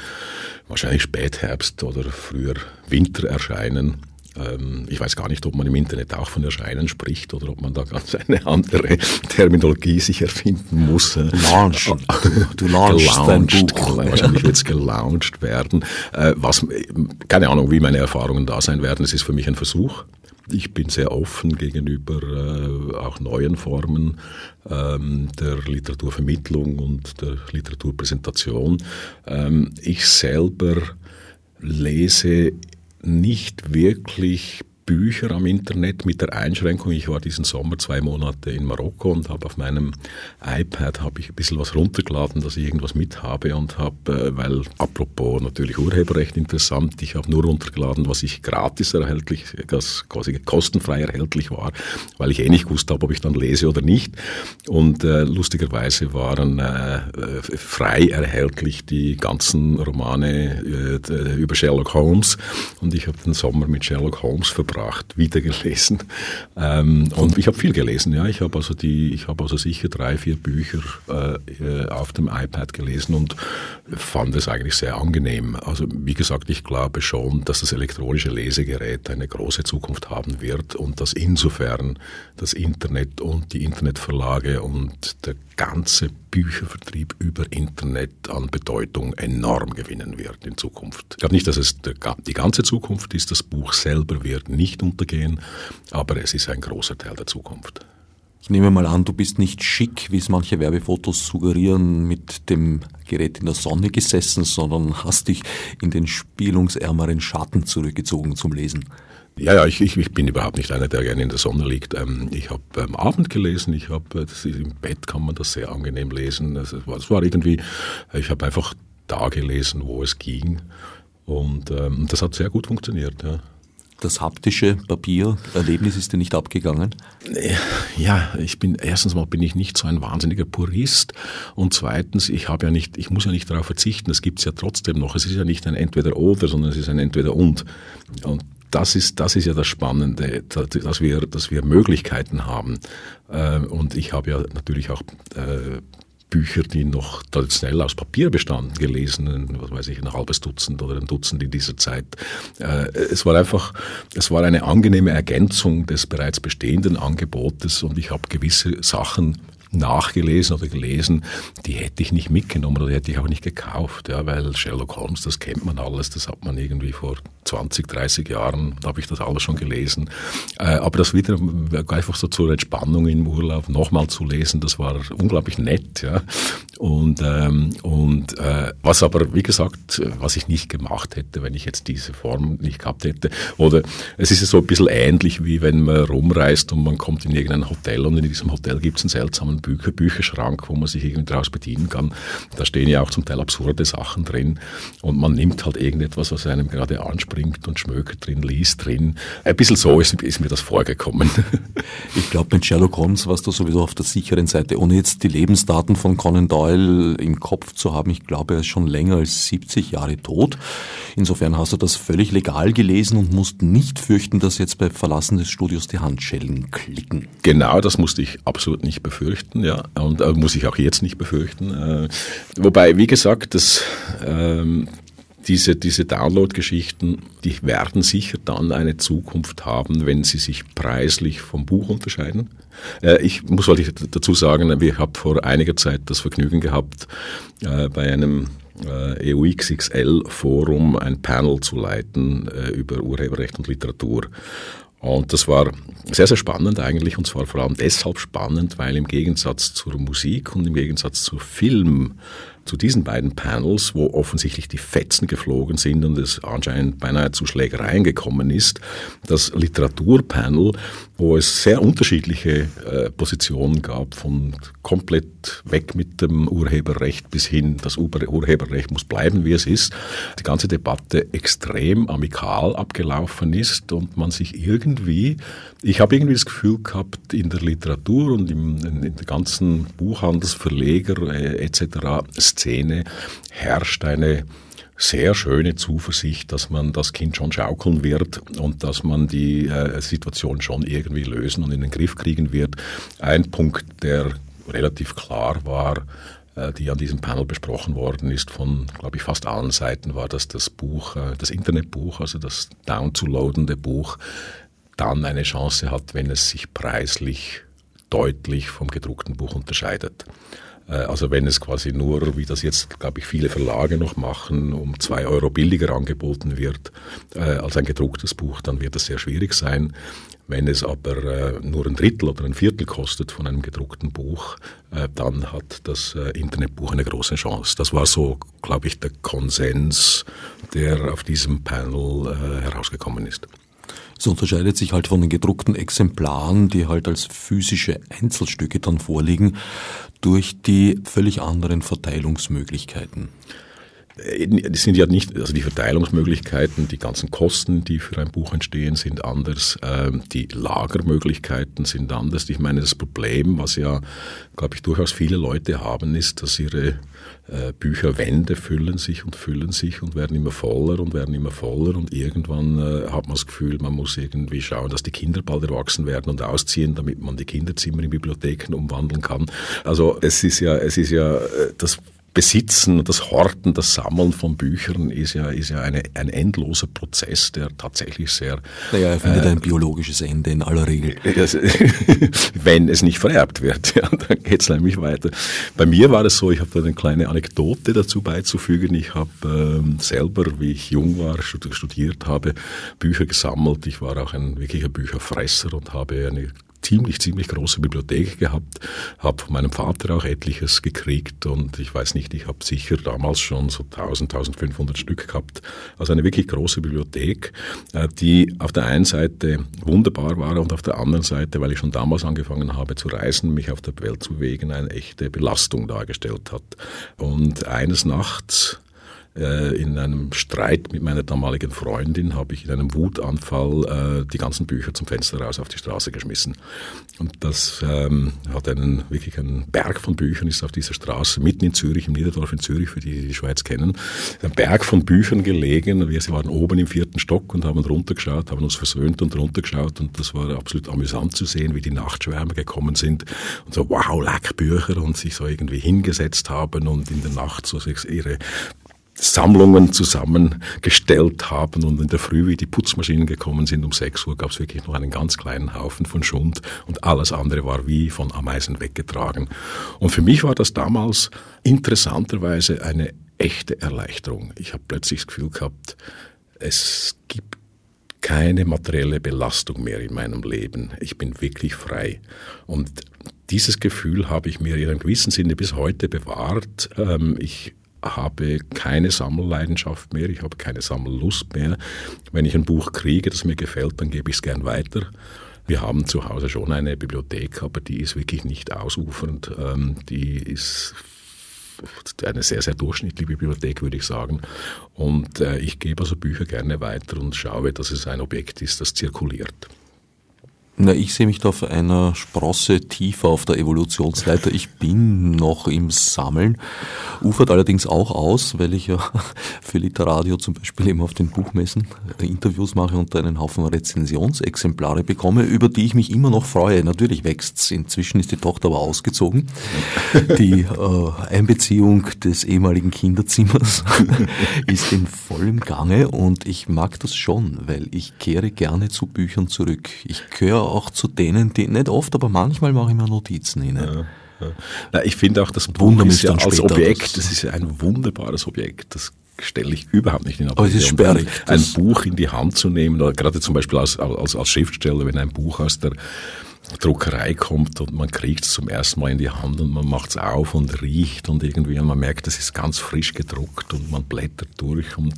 wahrscheinlich Spätherbst oder früher Winter erscheinen. Ähm, ich weiß gar nicht, ob man im Internet auch von Erscheinen spricht oder ob man da ganz eine andere Terminologie sich erfinden muss. Launch. Du launchst dein Buch. Wahrscheinlich wird es gelauncht werden. Äh, was, keine Ahnung, wie meine Erfahrungen da sein werden. Es ist für mich ein Versuch. Ich bin sehr offen gegenüber äh, auch neuen Formen ähm, der Literaturvermittlung und der Literaturpräsentation. Ähm, ich selber lese nicht wirklich Bücher am Internet mit der Einschränkung, ich war diesen Sommer zwei Monate in Marokko und habe auf meinem iPad habe ich ein bisschen was runtergeladen, dass ich irgendwas mit habe und habe, äh, weil apropos natürlich Urheberrecht interessant, ich habe nur runtergeladen, was ich gratis erhältlich, das quasi kostenfrei erhältlich war, weil ich eh nicht gewusst habe, ob ich dann lese oder nicht. Und äh, lustigerweise waren äh, frei erhältlich die ganzen Romane äh, über Sherlock Holmes und ich habe den Sommer mit Sherlock Holmes verbracht gebracht, wieder gelesen. Ähm, und ich habe viel gelesen, ja. Ich habe also die, also sicher drei, vier Bücher äh, auf dem iPad gelesen und fand es eigentlich sehr angenehm. Also wie gesagt, ich glaube schon, dass das elektronische Lesegerät eine große Zukunft haben wird und dass insofern das Internet und die Internetverlage und der ganze Büchervertrieb über Internet an Bedeutung enorm gewinnen wird in Zukunft. Ich glaube nicht, dass es die ganze Zukunft ist. Das Buch selber wird nicht untergehen, aber es ist ein großer Teil der Zukunft. Ich nehme mal an, du bist nicht schick, wie es manche Werbefotos suggerieren, mit dem Gerät in der Sonne gesessen, sondern hast dich in den spielungsärmeren Schatten zurückgezogen zum Lesen. Ja, ja, ich, ich, ich bin überhaupt nicht einer, der gerne in der Sonne liegt. Ähm, ich habe am Abend gelesen, ich habe, äh, im Bett kann man das sehr angenehm lesen. Es war, war irgendwie, ich habe einfach da gelesen, wo es ging. Und ähm, das hat sehr gut funktioniert. Ja das haptische Papiererlebnis ist dir nicht abgegangen? Ja, ich bin erstens mal bin ich nicht so ein wahnsinniger Purist und zweitens ich habe ja nicht, ich muss ja nicht darauf verzichten. Es gibt es ja trotzdem noch. Es ist ja nicht ein Entweder-Oder, sondern es ist ein Entweder-Und. Und das ist, das ist ja das Spannende, dass wir, dass wir Möglichkeiten haben. Ähm, und ich habe ja natürlich auch äh, Bücher, die noch traditionell aus Papier bestanden, gelesen, was weiß ich, ein halbes Dutzend oder ein Dutzend in dieser Zeit. Äh, es war einfach, es war eine angenehme Ergänzung des bereits bestehenden Angebotes und ich habe gewisse Sachen nachgelesen oder gelesen, die hätte ich nicht mitgenommen oder hätte ich auch nicht gekauft, ja, weil Sherlock Holmes, das kennt man alles, das hat man irgendwie vor 20, 30 Jahren, habe ich das alles schon gelesen. Äh, aber das wieder einfach so zur Entspannung im Urlaub nochmal zu lesen, das war unglaublich nett, ja. Und, ähm, und äh, was aber, wie gesagt, was ich nicht gemacht hätte, wenn ich jetzt diese Form nicht gehabt hätte. Oder es ist ja so ein bisschen ähnlich, wie wenn man rumreist und man kommt in irgendein Hotel und in diesem Hotel gibt es einen seltsamen Bücher, Bücherschrank, wo man sich irgendwie daraus bedienen kann. Da stehen ja auch zum Teil absurde Sachen drin und man nimmt halt irgendetwas, was einem gerade anspringt und schmökert drin, liest drin. Ein bisschen so ist, ist mir das vorgekommen. Ich glaube, mit Sherlock Holmes warst du sowieso auf der sicheren Seite, ohne jetzt die Lebensdaten von Conan Doyle Doyle im Kopf zu haben. Ich glaube, er ist schon länger als 70 Jahre tot. Insofern hast du das völlig legal gelesen und musst nicht fürchten, dass jetzt bei Verlassen des Studios die Handschellen klicken. Genau, das musste ich absolut nicht befürchten, ja. Und äh, muss ich auch jetzt nicht befürchten. Äh, wobei, wie gesagt, das, ähm, diese, diese Download-Geschichten, die werden sicher dann eine Zukunft haben, wenn sie sich preislich vom Buch unterscheiden. Äh, ich muss dazu sagen, wir haben vor einiger Zeit das Vergnügen gehabt, äh, bei einem äh, EUXXL-Forum ein Panel zu leiten über Urheberrecht und Literatur. Und das war sehr, sehr spannend eigentlich, und zwar vor allem deshalb spannend, weil im Gegensatz zur Musik und im Gegensatz zu Film zu diesen beiden Panels, wo offensichtlich die Fetzen geflogen sind und es anscheinend beinahe zu Schlägereien gekommen ist, das Literaturpanel, wo es sehr unterschiedliche äh, Positionen gab, von komplett weg mit dem Urheberrecht bis hin, das Urheberrecht muss bleiben, wie es ist, die ganze Debatte extrem amikal abgelaufen ist und man sich irgendwie, ich habe irgendwie das Gefühl gehabt, in der Literatur und im, in, in der ganzen Buchhandelsverleger äh, etc. Szene herrscht eine sehr schöne Zuversicht, dass man das Kind schon schaukeln wird und dass man die äh, Situation schon irgendwie lösen und in den Griff kriegen wird. Ein Punkt, der relativ klar war, äh, die an diesem Panel besprochen worden ist von, glaube ich, fast allen Seiten, war, dass das Buch, äh, das Internetbuch, also das downzulaudende Buch, dann eine Chance hat, wenn es sich preislich deutlich vom gedruckten Buch unterscheidet. Äh, also wenn es quasi nur, wie das jetzt, glaube ich, viele Verlage noch machen, um zwei Euro billiger angeboten wird äh, als ein gedrucktes Buch, dann wird das sehr schwierig sein. Wenn es aber äh, nur ein Drittel oder ein Viertel kostet von einem gedruckten Buch, dann hat das Internetbuch eine große Chance. Das war so, glaube ich, der Konsens, der auf diesem Panel herausgekommen ist. Es unterscheidet sich halt von den gedruckten Exemplaren, die halt als physische Einzelstücke dann vorliegen, durch die völlig anderen Verteilungsmöglichkeiten. Äh, das sind ja nicht, also die Verteilungsmöglichkeiten, die ganzen Kosten, die für ein Buch entstehen, sind anders. Ähm, die Lagermöglichkeiten sind anders. Ich meine, das Problem, was ja, glaube ich, durchaus viele Leute haben, ist, dass ihre Bücherwände füllen sich und füllen sich und werden immer voller und werden immer voller und irgendwann äh, hat man das Gefühl, man muss irgendwie schauen, dass die Kinder bald erwachsen werden und ausziehen, damit man die Kinderzimmer in Bibliotheken umwandeln kann. Also es ist ja, es ist ja das Besitzen, das Horten, das Sammeln von Büchern ist ja, ist ja eine, ein endloser Prozess, der tatsächlich sehr. Naja, er findet äh, ein biologisches Ende in aller Regel. wenn es nicht vererbt wird, ja, dann geht es nämlich weiter. Bei mir war es so, ich habe da eine kleine Anekdote dazu beizufügen. Ich habe ähm, selber, wie ich jung war, studiert habe, Bücher gesammelt. Ich war auch ein wirklicher Bücherfresser und habe eine ziemlich, ziemlich große Bibliothek gehabt, habe von meinem Vater auch etliches gekriegt und ich weiß nicht, ich habe sicher damals schon so 1000, 1500 Stück gehabt. Also eine wirklich große Bibliothek, äh, die auf der einen Seite wunderbar war und auf der anderen Seite, weil ich schon damals angefangen habe zu reisen, mich auf der Welt zu bewegen, eine echte Belastung dargestellt hat. Und eines Nachts in einem Streit mit meiner damaligen Freundin habe ich in einem Wutanfall äh, die ganzen Bücher zum Fenster raus auf die Straße geschmissen. Und das ähm, hat einen wirklich einen Berg von Büchern ist auf dieser Straße mitten in Zürich, im Niederdorf in Zürich, für die, die die Schweiz kennen, ein Berg von Büchern gelegen. Wir waren oben im vierten Stock und haben runtergeschaut, haben uns versöhnt und runtergeschaut und das war absolut amüsant zu sehen, wie die Nachtschwärme gekommen sind und so wow, leck Bücher und sich so irgendwie hingesetzt haben und in der Nacht so ihre Sammlungen zusammengestellt haben und in der Früh, wie die Putzmaschinen gekommen sind, um 6 Uhr gab es wirklich nur einen ganz kleinen Haufen von Schund und alles andere war wie von Ameisen weggetragen. Und für mich war das damals interessanterweise eine echte Erleichterung. Ich habe plötzlich das Gefühl gehabt, es gibt keine materielle Belastung mehr in meinem Leben. Ich bin wirklich frei. Und dieses Gefühl habe ich mir in einem gewissen Sinne bis heute bewahrt. Ähm, ich habe keine Sammelleidenschaft mehr, ich habe keine Sammellust mehr. Wenn ich ein Buch kriege, das mir gefällt, dann gebe ich es gern weiter. Wir haben zu Hause schon eine Bibliothek, aber die ist wirklich nicht ausufernd. Ähm, die ist eine sehr, sehr durchschnittliche Bibliothek, würde ich sagen. Und äh, ich gebe also Bücher gerne weiter und schaue, dass es ein Objekt ist, das zirkuliert. Na, ich sehe mich da auf einer Sprosse tiefer auf der Evolutionsleiter. Ich bin noch im Sammeln, ufert allerdings auch aus, weil ich ja für Literadio zum Beispiel eben auf den Buchmessen Interviews mache und einen Haufen Rezensionsexemplare bekomme, über die ich mich immer noch freue. Natürlich wächst's. Inzwischen ist die Tochter aber ausgezogen. Die äh, Einbeziehung des ehemaligen Kinderzimmers ist in vollem Gange und ich mag das schon, weil ich kehre gerne zu Büchern zurück. Ich gehöre auch zu denen, die, nicht oft, aber manchmal mache ich mir Notizen hin. Ja. Na, ich finde auch, das Buch ist ja als Objekt, das ist ja ein wunderbares Objekt. Das stelle ich überhaupt nicht in Abrede. Aber es ist sperrig. Ein, Buch in die Hand zu nehmen, oder gerade zum Beispiel als, als, als Schriftsteller, wenn ein Buch aus der Druckerei kommt und man kriegt es zum ersten Mal in die Hand und man macht es auf und riecht und irgendwie und man merkt, das ist ganz frisch gedruckt und man blättert durch und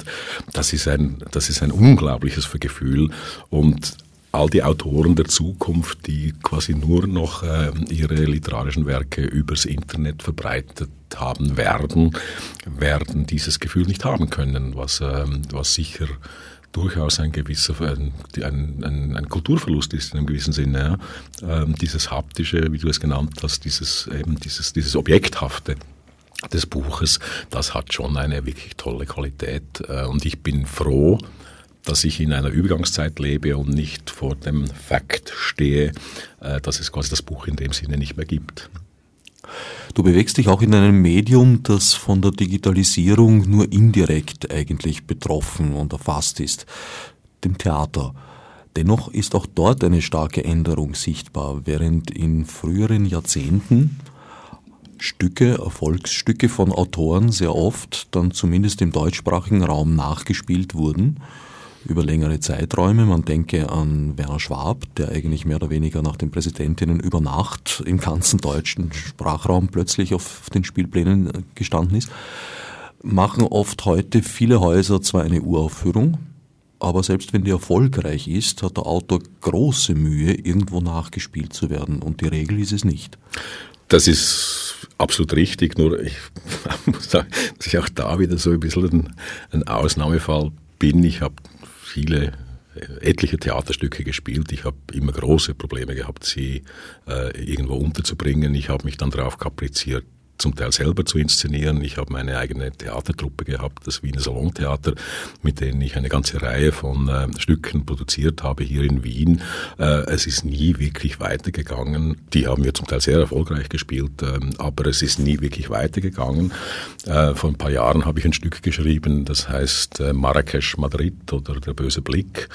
das ist ein, das ist ein unglaubliches Gefühl und all die Autoren der Zukunft, die quasi nur noch äh, ihre literarischen Werke übers Internet verbreitet haben werden, werden dieses Gefühl nicht haben können, was, äh, was sicher durchaus ein gewisser ein, ein, ein, Kulturverlust ist in einem gewissen Sinne. Ja. Ähm, dieses haptische, wie du es genannt hast, dieses, eben dieses, dieses Objekthafte des Buches, das hat schon eine wirklich tolle Qualität. Äh, und ich bin froh, dass ich in einer Übergangszeit lebe und nicht vor dem Fakt stehe, äh, dass es quasi das Buch in dem Sinne nicht mehr gibt. Du bewegst dich auch in einem Medium, das von der Digitalisierung nur indirekt eigentlich betroffen und erfasst ist, dem Theater. Dennoch ist auch dort eine starke Änderung sichtbar, während in früheren Jahrzehnten Stücke, Erfolgsstücke von Autoren sehr oft dann zumindest im deutschsprachigen Raum nachgespielt wurden über längere Zeiträume. Man denke an Werner Schwab, der eigentlich mehr oder weniger nach den Präsidentinnen über Nacht im ganzen deutschen Sprachraum plötzlich auf den Spielplänen gestanden ist. Machen oft heute viele Häuser zwar eine Uraufführung, aber selbst wenn die erfolgreich ist, hat der Autor große Mühe, irgendwo nachgespielt zu werden. Und die Regel ist es nicht. Das ist absolut richtig, nur ich muss sagen, dass ich auch da wieder so ein bisschen ein, Ausnahmefall bin. Ich habe viele äh, etliche Theaterstücke gespielt. Ich habe immer große Probleme gehabt, sie äh, irgendwo unterzubringen. Ich habe mich dann darauf kapriziert, zum Teil selber zu inszenieren. Ich habe meine eigene Theatertruppe gehabt, das Wiener Salontheater, mit denen ich eine ganze Reihe von äh, Stücken produziert habe hier in Wien. Äh, es ist nie wirklich weitergegangen. Die haben wir zum Teil sehr erfolgreich gespielt, äh, aber es ist nie wirklich weitergegangen. Äh, vor ein paar Jahren habe ich ein Stück geschrieben, das heißt äh, Marrakesch Madrid oder Der böse Blick.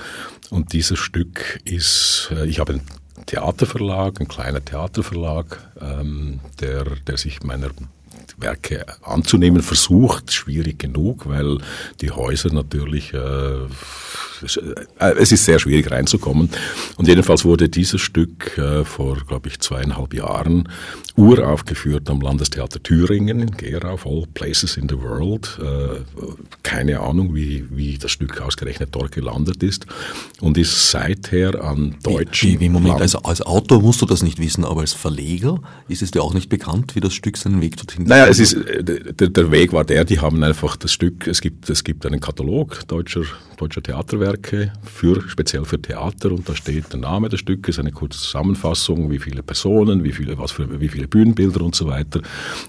Und dieses Stück ist, äh, ich habe ein Theaterverlag, ein kleiner Theaterverlag, ähm, der, der sich meiner Werke anzunehmen versucht, schwierig genug, weil die Häuser natürlich äh, es ist sehr schwierig reinzukommen. Und jedenfalls wurde dieses Stück äh, vor, glaube ich, zweieinhalb Jahren uraufgeführt am Landestheater Thüringen in Gera, of all places in the world. Äh, keine Ahnung, wie, wie das Stück ausgerechnet dort gelandet ist und ist seither an deutschen... Wie, wie, Moment, also als Autor musst du das nicht wissen, aber als Verleger ist es dir auch nicht bekannt, wie das Stück seinen Weg dorthin Naja, es ist, der, der Weg war der, die haben einfach das Stück, es gibt, es gibt einen Katalog deutscher, deutscher Theaterwerke, für, speziell für Theater und da steht der Name des Stückes, eine kurze Zusammenfassung, wie viele Personen, wie viele, was für, wie viele Bühnenbilder und so weiter.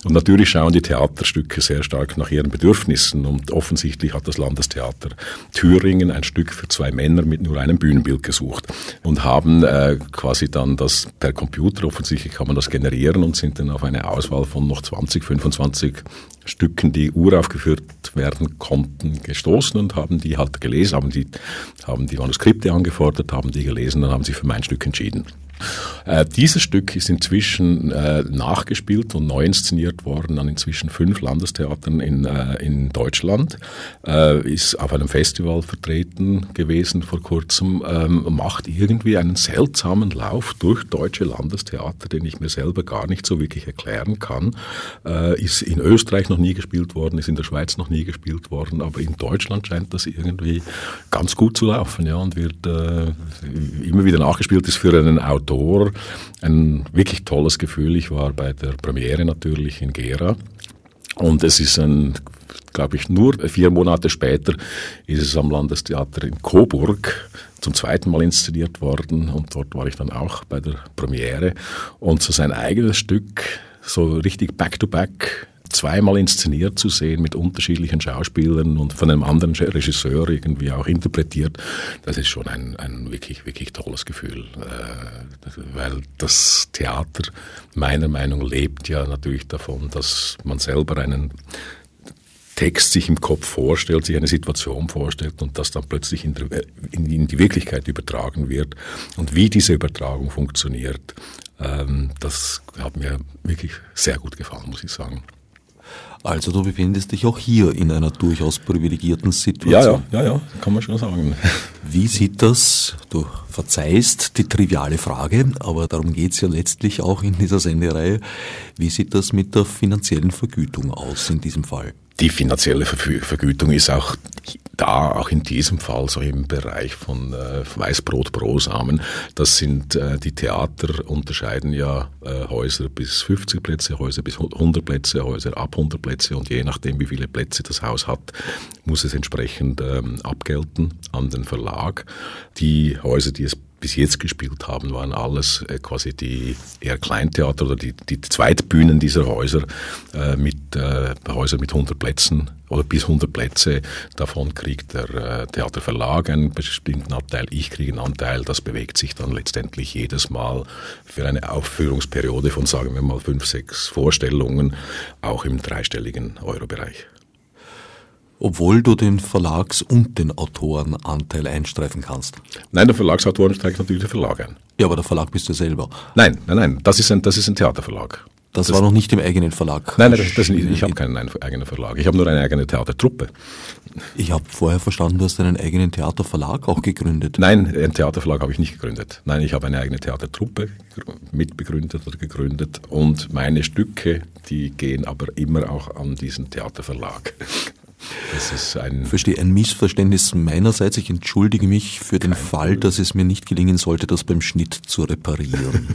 Und natürlich schauen die Theaterstücke sehr stark nach ihren Bedürfnissen und offensichtlich hat das Landestheater Thüringen ein Stück für zwei Männer mit nur einem Bühnenbild gesucht und haben äh, quasi dann das per Computer, offensichtlich kann man das generieren und sind dann auf eine Auswahl von noch 20, 25 Stücken, die uraufgeführt werden konnten, gestoßen und haben die halt gelesen, haben die, haben die Manuskripte angefordert, haben die gelesen und haben sich für mein Stück entschieden. Äh, dieses Stück ist inzwischen äh, nachgespielt und neu inszeniert worden an inzwischen fünf Landestheatern in, äh, in Deutschland, ist auf einem Festival vertreten gewesen vor kurzem, ähm, macht irgendwie einen seltsamen Lauf durch deutsche Landestheater, den ich mir selber gar nicht so wirklich erklären kann. Ist in Österreich noch nie gespielt worden, ist in der Schweiz noch nie gespielt worden, aber in Deutschland scheint das irgendwie ganz gut zu laufen ja, und wird immer wieder nachgespielt, ist für einen Autor Tor. Ein wirklich tolles Gefühl. Ich war bei der Premiere natürlich in Gera. Und es ist ein, glaube ich, nur vier Monate später ist es am Landestheater in Coburg zum zweiten Mal inszeniert worden. Und dort war ich dann auch bei der Premiere. Und so sein eigenes Stück, so richtig back-to-back, back zweimal inszeniert zu sehen mit unterschiedlichen Schauspielern und von einem anderen Regisseur irgendwie auch interpretiert, das ist schon ein, ein wirklich, wirklich tolles Gefühl. Äh, weil das Theater meiner Meinung nach lebt ja natürlich davon, dass man selber einen Text sich im Kopf vorstellt, sich eine Situation vorstellt und das dann plötzlich in, der, in, die Wirklichkeit übertragen wird. Und wie diese Übertragung funktioniert, ähm, das hat mir wirklich sehr gut gefallen, muss ich sagen. Also du befindest dich auch hier in einer durchaus privilegierten Situation. Ja, ja, ja, ja, kann man schon sagen. Wie sieht das, du verzeihst die triviale Frage, aber darum geht's ja letztlich auch in dieser Sendereihe, wie sieht das mit der finanziellen Vergütung aus in diesem Fall? Die finanzielle Vergütung ist auch da, auch in diesem Fall, so im Bereich von äh, Weißbrot, Brosamen. Das sind, äh, die Theater unterscheiden ja äh, Häuser bis 50 Plätze, Häuser bis 100 Plätze, Häuser ab 100 Plätze und je nachdem, wie viele Plätze das Haus hat, muss es entsprechend ähm, abgelten an den Verlag. Die Häuser, die es bis jetzt gespielt haben, waren alles äh, quasi die eher Kleintheater oder die, die Zweitbühnen dieser Häuser äh, mit äh, Häuser mit 100 Plätzen oder bis 100 Plätze. Davon kriegt der äh, Theaterverlag einen bestimmten Anteil, ich kriege einen Anteil. Das bewegt sich dann letztendlich jedes Mal für eine Aufführungsperiode von, sagen wir mal, fünf, sechs Vorstellungen, auch im dreistelligen Eurobereich obwohl du den Verlags- und den Autorenanteil einstreifen kannst. Nein, der Verlagsautoren streicht natürlich der Verlag ein. Ja, aber der Verlag bist du selber. Nein, nein, nein, das ist ein, das ist ein Theaterverlag. Das, das war noch nicht im eigenen Verlag. Nein, nein das, das, ich habe keinen eigenen Verlag. Ich habe nur eine eigene Theatertruppe. Ich habe vorher verstanden, du hast einen eigenen Theaterverlag auch gegründet. Nein, einen Theaterverlag habe ich nicht gegründet. Nein, ich habe eine eigene Theatertruppe mitbegründet oder gegründet und meine Stücke, die gehen aber immer auch an diesen Theaterverlag. Das ist ein Verstehe, ein Missverständnis meinerseits. Ich entschuldige mich für den Fall, dass es mir nicht gelingen sollte, das beim Schnitt zu reparieren.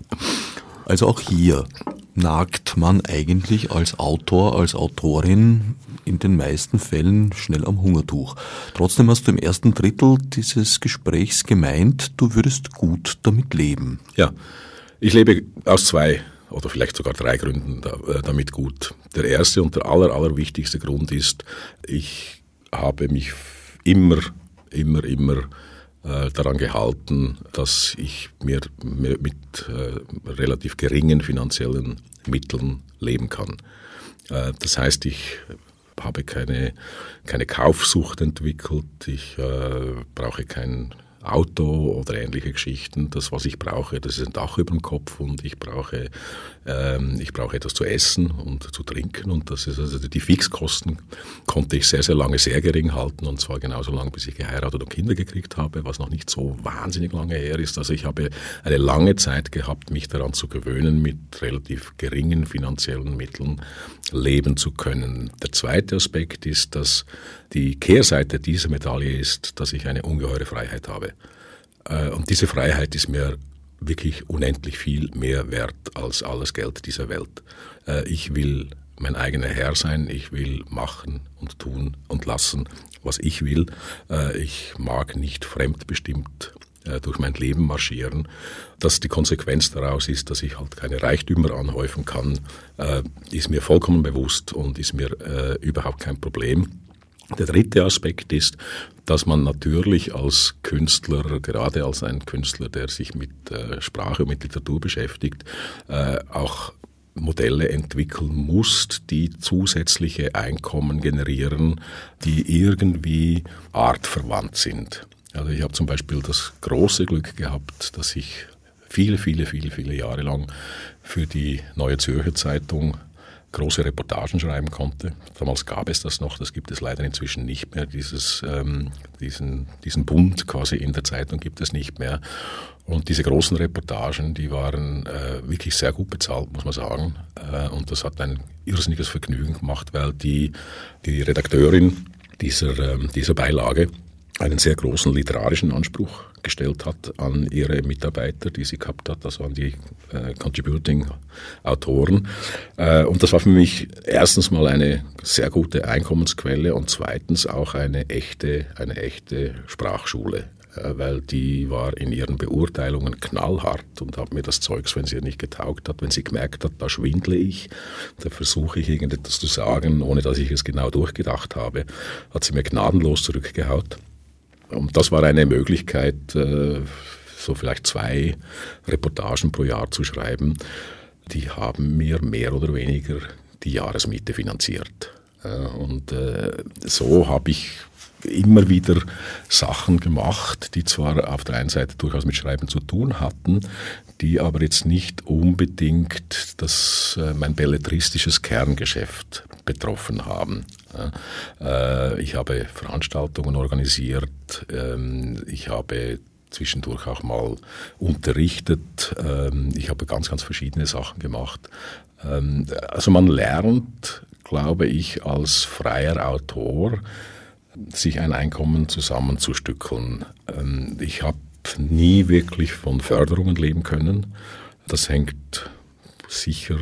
also auch hier nagt man eigentlich als Autor, als Autorin in den meisten Fällen schnell am Hungertuch. Trotzdem hast du im ersten Drittel dieses Gesprächs gemeint, du würdest gut damit leben. Ja, ich lebe aus zwei oder vielleicht sogar drei Gründen äh, damit gut. Der erste und der aller, allerwichtigste Grund ist, ich habe mich immer, immer, immer äh, daran gehalten, dass ich mir, mit äh, relativ geringen finanziellen Mitteln leben kann. Das heißt, ich habe keine, keine Kaufsucht entwickelt, ich äh, brauche kein Auto oder ähnliche Geschichten. Das, was ich brauche, das ist ein Dach über dem Kopf und ich brauche, ich brauche etwas zu essen und zu trinken. Und das ist also die Fixkosten konnte ich sehr, sehr lange sehr gering halten und zwar genauso lange, bis ich geheiratet und Kinder gekriegt habe, was noch nicht so wahnsinnig lange her ist. Also ich habe eine lange Zeit gehabt, mich daran zu gewöhnen, mit relativ geringen finanziellen Mitteln leben zu können. Der zweite Aspekt ist, dass die Kehrseite dieser Medaille ist, dass ich eine ungeheure Freiheit habe. Äh, und diese Freiheit ist mir wirklich unendlich viel mehr wert als alles Geld dieser Welt. Äh, ich will mein eigener Herr sein, ich will machen und tun und lassen, was ich will. Äh, ich mag nicht fremdbestimmt durch mein Leben marschieren. Dass die Konsequenz daraus ist, dass ich halt keine Reichtümer anhäufen kann, ist mir vollkommen bewusst und ist mir überhaupt kein Problem. Der dritte Aspekt ist, dass man natürlich als Künstler, gerade als ein Künstler, der sich mit äh, Sprache und mit Literatur beschäftigt, äh, auch Modelle entwickeln muss, die zusätzliche Einkommen generieren, die irgendwie artverwandt sind. Also ich habe zum Beispiel das große Glück gehabt, dass ich viele, viele, viele, viele Jahre lang für die Neue Zürcher Zeitung große Reportagen schreiben konnte. Damals gab es das noch, das gibt es leider inzwischen nicht mehr. Dieses, ähm, diesen, diesen Bund quasi in der Zeitung gibt es nicht mehr. Und diese großen Reportagen, die waren äh, wirklich sehr gut bezahlt, muss man sagen. Äh, und das hat ein irrsinniges Vergnügen gemacht, weil die, die Redakteurin dieser, äh, dieser Beilage einen sehr großen literarischen Anspruch gestellt hat an ihre Mitarbeiter, die sie gehabt hat, also an die äh, Contributing-Autoren. Äh, und das war für mich erstens mal eine sehr gute Einkommensquelle und zweitens auch eine echte, eine echte Sprachschule äh, weil die war in ihren Beurteilungen knallhart und hat mir das Zeugs, wenn sie ihr nicht getaugt hat, wenn sie gemerkt hat, da schwindle ich, da versuche ich irgendetwas zu sagen, ohne dass ich es genau durchgedacht habe, hat sie mir gnadenlos zurückgehaut. Und das war eine Möglichkeit, äh, so vielleicht zwei Reportagen pro Jahr zu schreiben. Die haben mir mehr oder weniger die Jahresmiete finanziert. Und äh, so habe ich immer wieder Sachen gemacht, die zwar auf der einen Seite durchaus mit Schreiben zu tun hatten, die aber jetzt nicht unbedingt das, äh, mein belletristisches Kerngeschäft betroffen haben. Äh, ich habe Veranstaltungen organisiert, ähm, ich habe zwischendurch auch mal unterrichtet, ähm, ich habe ganz, ganz verschiedene Sachen gemacht. Ähm, also man lernt, glaube ich, als freier Autor, sich ein Einkommen zusammenzustückeln. Ich habe nie wirklich von Förderungen leben können. Das hängt sicher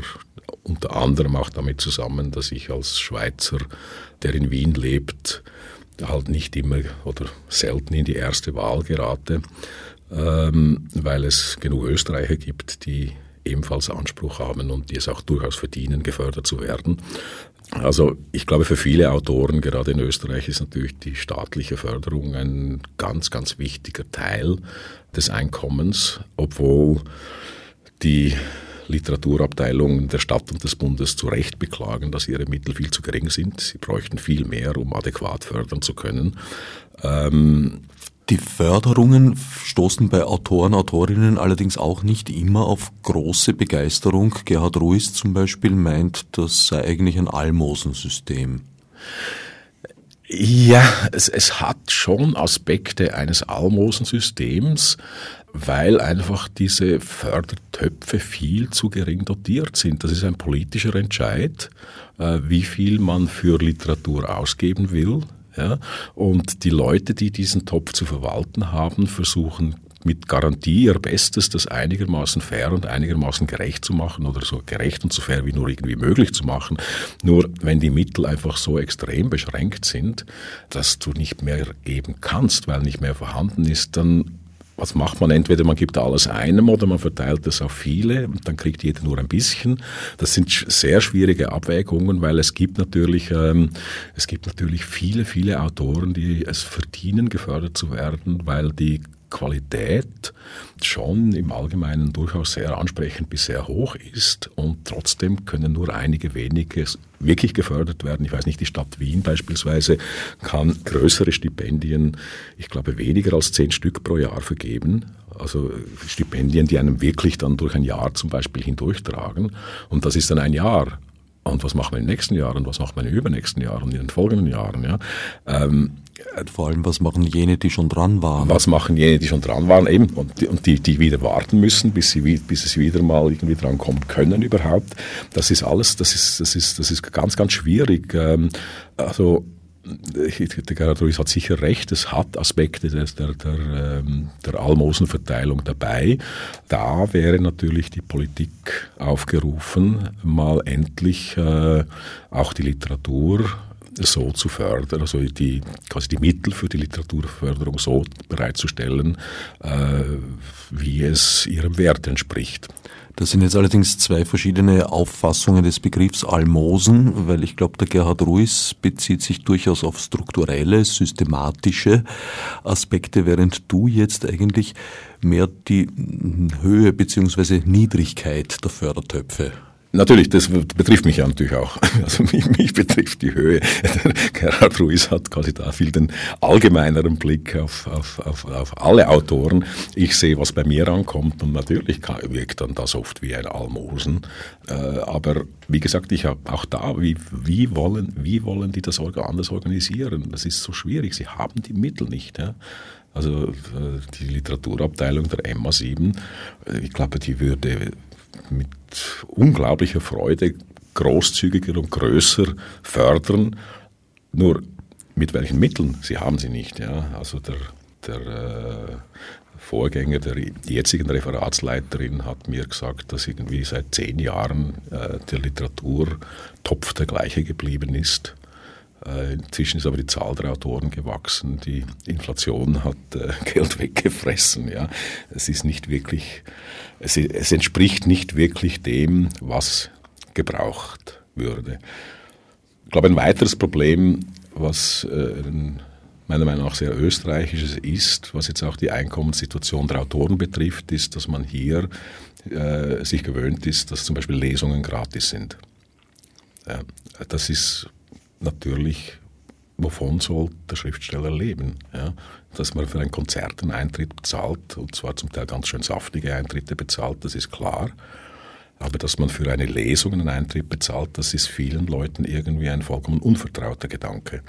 unter anderem auch damit zusammen, dass ich als Schweizer, der in Wien lebt, halt nicht immer oder selten in die erste Wahl gerate, ähm, weil es genug Österreicher gibt, die ebenfalls Anspruch haben und die es auch durchaus verdienen, gefördert zu werden. Also ich glaube, für viele Autoren, gerade in Österreich, ist natürlich die staatliche Förderung ein ganz, ganz wichtiger Teil des Einkommens, obwohl die Literaturabteilungen der Stadt und des Bundes zu Recht beklagen, dass ihre Mittel viel zu gering sind. Sie bräuchten viel mehr, um adäquat fördern zu können. Ähm, die Förderungen stoßen bei Autoren, Autorinnen allerdings auch nicht immer auf große Begeisterung. Gerhard Ruiz zum Beispiel meint, das sei eigentlich ein Almosensystem. Ja, es, es hat schon Aspekte eines Almosensystems, weil einfach diese Fördertöpfe viel zu gering dotiert sind. Das ist ein politischer Entscheid, äh, wie viel man für Literatur ausgeben will. Ja? Und die Leute, die diesen Topf zu verwalten haben, versuchen mit Garantie ihr Bestes, das einigermaßen fair und einigermaßen gerecht zu machen oder so gerecht und so fair wie nur irgendwie möglich zu machen. Nur wenn die Mittel einfach so extrem beschränkt sind, dass du nicht mehr geben kannst, weil nicht mehr vorhanden ist, dann was macht man? Entweder man gibt alles einem oder man verteilt es auf viele und dann kriegt jeder nur ein bisschen. Das sind sehr schwierige Abwägungen, weil es gibt natürlich, ähm, es gibt natürlich viele, viele Autoren, die es verdienen, gefördert zu werden, weil die Qualität schon im Allgemeinen durchaus sehr ansprechend bis sehr hoch ist und trotzdem können nur einige wenige wirklich gefördert werden. Ich weiß nicht, die Stadt Wien beispielsweise kann größere Stipendien, ich glaube weniger als zehn Stück pro Jahr vergeben. Also Stipendien, die einem wirklich dann durch ein Jahr zum Beispiel hindurchtragen. Und das ist dann ein Jahr. Und was machen wir im nächsten Jahr und was macht man im übernächsten Jahr und in den folgenden Jahren? Ja? Ähm, vor allem, was machen jene, die schon dran waren? Was machen jene, die schon dran waren, eben, und die, und die, die wieder warten müssen, bis sie, bis sie wieder mal irgendwie dran kommen können überhaupt. Das ist alles, das ist, das ist, das ist ganz, ganz schwierig. Ähm, also, der Gerhard Ruiz hat sicher recht, es hat Aspekte der, der, der, ähm, der Almosenverteilung dabei. Da wäre natürlich die Politik aufgerufen, mal endlich äh, auch die Literatur so zu fördern, also die, quasi die Mittel für die Literaturförderung so bereitzustellen, äh, wie es ihrem Wert entspricht. Das sind jetzt allerdings zwei verschiedene Auffassungen des Begriffs Almosen, weil ich glaube, der Gerhard Ruiz bezieht sich durchaus auf strukturelle, systematische Aspekte, während du jetzt eigentlich mehr die Höhe beziehungsweise Niedrigkeit der Fördertöpfe Natürlich, das betrifft mich ja natürlich auch. Also mich, mich betrifft die Höhe. Gerhard Ruiz hat quasi da viel den allgemeineren Blick auf, auf, auf, auf alle Autoren. Ich sehe, was bei mir ankommt und natürlich wirkt dann das oft wie ein Almosen. Äh, aber wie gesagt, ich habe auch da, wie, wie, wollen, wie wollen die das anders organisieren? Das ist so schwierig. Sie haben die Mittel nicht. Ja? Also äh, die Literaturabteilung der MA7, äh, ich glaube, die würde mit unglaublicher Freude großzügiger und größer fördern. Nur mit welchen Mitteln? Sie haben sie nicht. Ja? Also der, der äh, Vorgänger der jetzigen Referatsleiterin hat mir gesagt, dass irgendwie seit zehn Jahren äh, der Literaturtopf der gleiche geblieben ist. Äh, inzwischen ist aber die Zahl der Autoren gewachsen. Die Inflation hat äh, Geld weggefressen. Ja. Es ist nicht wirklich, es, es entspricht nicht wirklich dem, was gebraucht würde. Ich glaube, ein weiteres Problem, was äh, meiner Meinung nach sehr österreichisches ist, was jetzt auch die Einkommenssituation der Autoren betrifft, ist, dass man hier äh, sich gewöhnt ist, dass zum Beispiel Lesungen gratis sind. Das ist natürlich, wovon soll der Schriftsteller leben? Ja? Dass man für ein Konzert einen Eintritt bezahlt, und zwar zum Teil ganz schön saftige Eintritte bezahlt, das ist klar. Aber dass man für eine Lesung einen Eintritt bezahlt, das ist vielen Leuten irgendwie ein vollkommen unvertrauter Gedanke.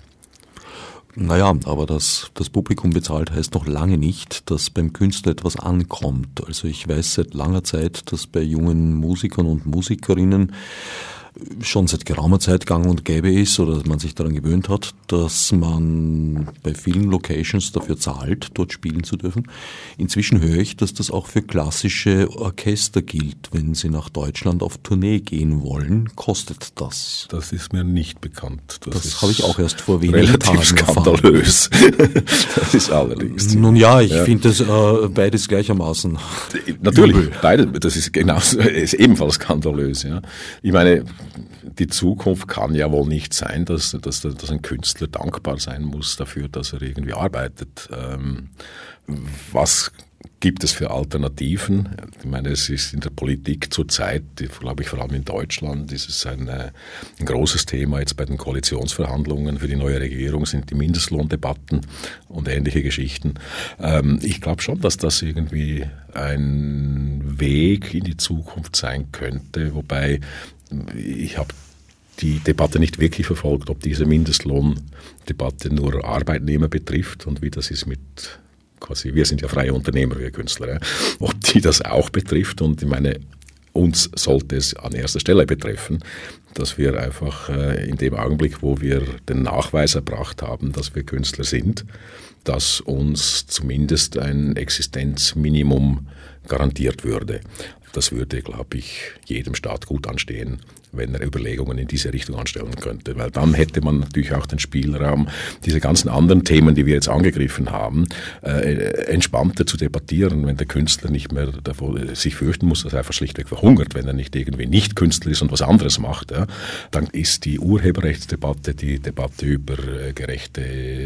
Naja, aber dass das Publikum bezahlt, heißt noch lange nicht, dass beim Künstler etwas ankommt. Also ich weiß seit langer Zeit, dass bei jungen Musikern und Musikerinnen schon seit geraumer Zeit gang und gäbe ist oder man sich daran gewöhnt hat, dass man bei vielen Locations dafür zahlt, dort spielen zu dürfen. Inzwischen höre ich, dass das auch für klassische Orchester gilt. Wenn sie nach Deutschland auf Tournee gehen wollen, kostet das. Das ist mir nicht bekannt. Das, das habe ich auch erst vor wenigen relativ Tagen skandalös. das ist allerdings. Nun ja, ich ja. finde das äh, beides gleichermaßen. Natürlich, übel. beide. Das ist genauso, ist ebenfalls skandalös. Ja. Ich meine, die Zukunft kann ja wohl nicht sein, dass, dass, dass ein Künstler dankbar sein muss dafür, dass er irgendwie arbeitet. Ähm, was gibt es für Alternativen? Ich meine, es ist in der Politik zurzeit, glaube ich, vor allem in Deutschland, ist es ein, äh, ein, großes Thema. Jetzt bei den Koalitionsverhandlungen für die neue Regierung sind die Mindestlohndebatten und ähnliche Geschichten. Ähm, ich glaube schon, dass das irgendwie ein Weg in die Zukunft sein könnte, wobei ich habe die Debatte nicht wirklich verfolgt, ob diese Mindestlohndebatte nur Arbeitnehmer betrifft und wie das ist mit quasi, wir sind ja freie Unternehmer, wir Künstler, ja, ob die das auch betrifft und ich meine, uns sollte es an erster Stelle betreffen, dass wir einfach äh, in dem Augenblick, wo wir den Nachweis erbracht haben, dass wir Künstler sind, dass uns zumindest ein Existenzminimum garantiert würde. Das würde, glaube ich, jedem Staat gut anstehen, wenn er Überlegungen in diese Richtung anstellen könnte. Weil dann hätte man natürlich auch den Spielraum, diese ganzen anderen Themen, die wir jetzt angegriffen haben, äh, entspannter zu debattieren, wenn der Künstler nicht mehr davor sich fürchten muss, dass er einfach schlichtweg verhungert, wenn er nicht irgendwie nicht Künstler ist und was anderes macht. Ja. Dann ist die Urheberrechtsdebatte, die Debatte über äh, gerechte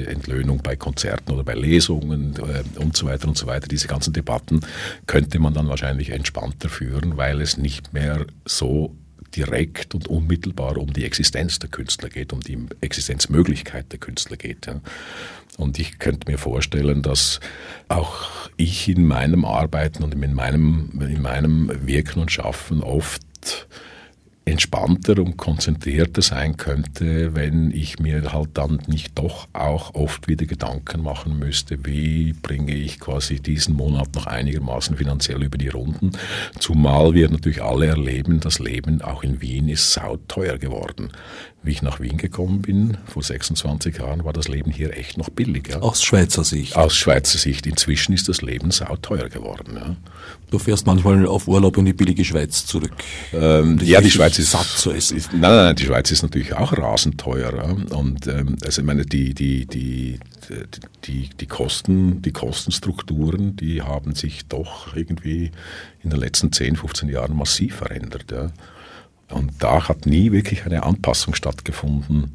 Entlöhnung bei Konzerten oder bei Lesungen äh, und so weiter und so weiter, diese ganzen Debatten könnte man dann wahrscheinlich entspannter führen, weil es nicht mehr so direkt und unmittelbar um die Existenz der Künstler geht, um die Existenzmöglichkeit der Künstler geht. Ja. Und ich könnte mir vorstellen, dass auch ich in meinem Arbeiten und in meinem, in meinem Wirken und Schaffen oft entspannter und konzentrierter sein könnte, wenn ich mir halt dann nicht doch auch oft wieder Gedanken machen müsste, wie bringe ich quasi diesen Monat noch einigermaßen finanziell über die Runden. Zumal wir natürlich alle erleben, das Leben auch in Wien ist sauteuer geworden. Wie ich nach Wien gekommen bin, vor 26 Jahren, war das Leben hier echt noch billig. Ja. Aus Schweizer Sicht? Aus Schweizer Sicht. Inzwischen ist das Leben sauteuer geworden. Ja. Du fährst manchmal auf Urlaub in die billige Schweiz zurück. Ähm, ja, die Schweiz ist satt zu essen. Ist, nein, nein, nein, die Schweiz ist natürlich auch rasend teuer. Ja. Und ähm, also ich meine, die, die, die, die, die, Kosten, die Kostenstrukturen, die haben sich doch irgendwie in den letzten 10, 15 Jahren massiv verändert. Ja. Und da hat nie wirklich eine Anpassung stattgefunden.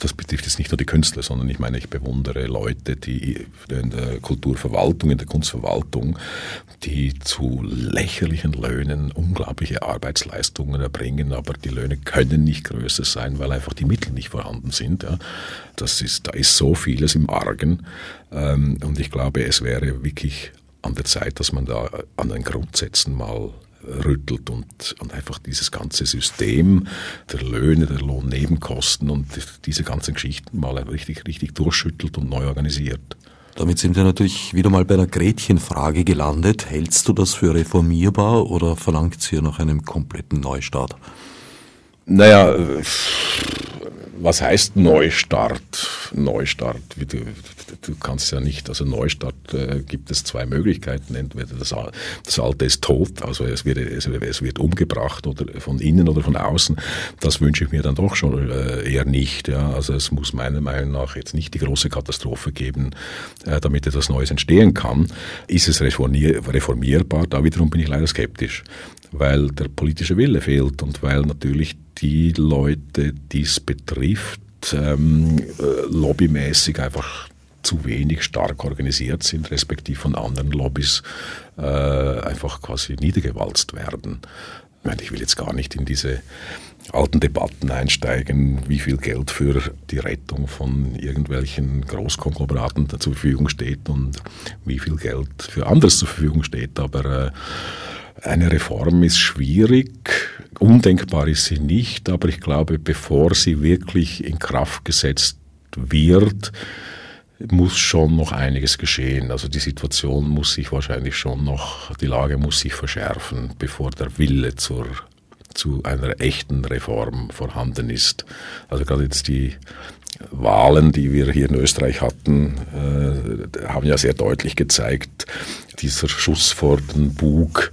Das betrifft jetzt nicht nur die Künstler, sondern ich meine, ich bewundere Leute, die in der Kulturverwaltung, in der Kunstverwaltung, die zu lächerlichen Löhnen unglaubliche Arbeitsleistungen erbringen, aber die Löhne können nicht größer sein, weil einfach die Mittel nicht vorhanden sind. Das ist, da ist so vieles im Argen. Ähm, und ich glaube, es wäre wirklich an der Zeit, dass man da an den Grundsätzen mal rüttelt und, und einfach dieses ganze System der Löhne, der Lohnnebenkosten und diese ganzen Geschichten mal richtig, richtig durchschüttelt und neu organisiert. Damit sind wir natürlich wieder mal bei einer Gretchenfrage gelandet. Hältst du das für reformierbar oder verlangt es hier nach einem kompletten Neustart? Naja, was heißt Neustart? Neustart, du, du kannst ja nicht, also Neustart äh, gibt es zwei Möglichkeiten. Entweder das, das Alte ist tot, also es wird, es, es, wird umgebracht oder von innen oder von außen. Das wünsche ich mir dann doch schon äh, eher nicht. Ja. Also es muss meiner Meinung nach jetzt nicht die große Katastrophe geben, äh, damit etwas Neues entstehen kann. Ist es reformier reformierbar? Da wiederum bin ich leider skeptisch, weil der politische Wille fehlt und weil natürlich die Leute, die es betrifft, ähm, äh, lobbymäßig einfach zu wenig stark organisiert sind, respektive von anderen Lobbys äh, einfach quasi niedergewalzt werden. Ich, meine, ich will jetzt gar nicht in diese alten Debatten einsteigen, wie viel Geld für die Rettung von irgendwelchen Großkonglomeraten zur Verfügung steht und wie viel Geld für anderes zur Verfügung steht. Aber äh, eine Reform ist schwierig, undenkbar ist sie nicht, aber ich glaube, bevor sie wirklich in Kraft gesetzt wird, muss schon noch einiges geschehen. Also die Situation muss sich wahrscheinlich schon noch, die Lage muss sich verschärfen, bevor der Wille zur, zu einer echten Reform vorhanden ist. Also gerade jetzt die Wahlen, die wir hier in Österreich hatten, äh, haben ja sehr deutlich gezeigt, dieser Schuss vor den Bug,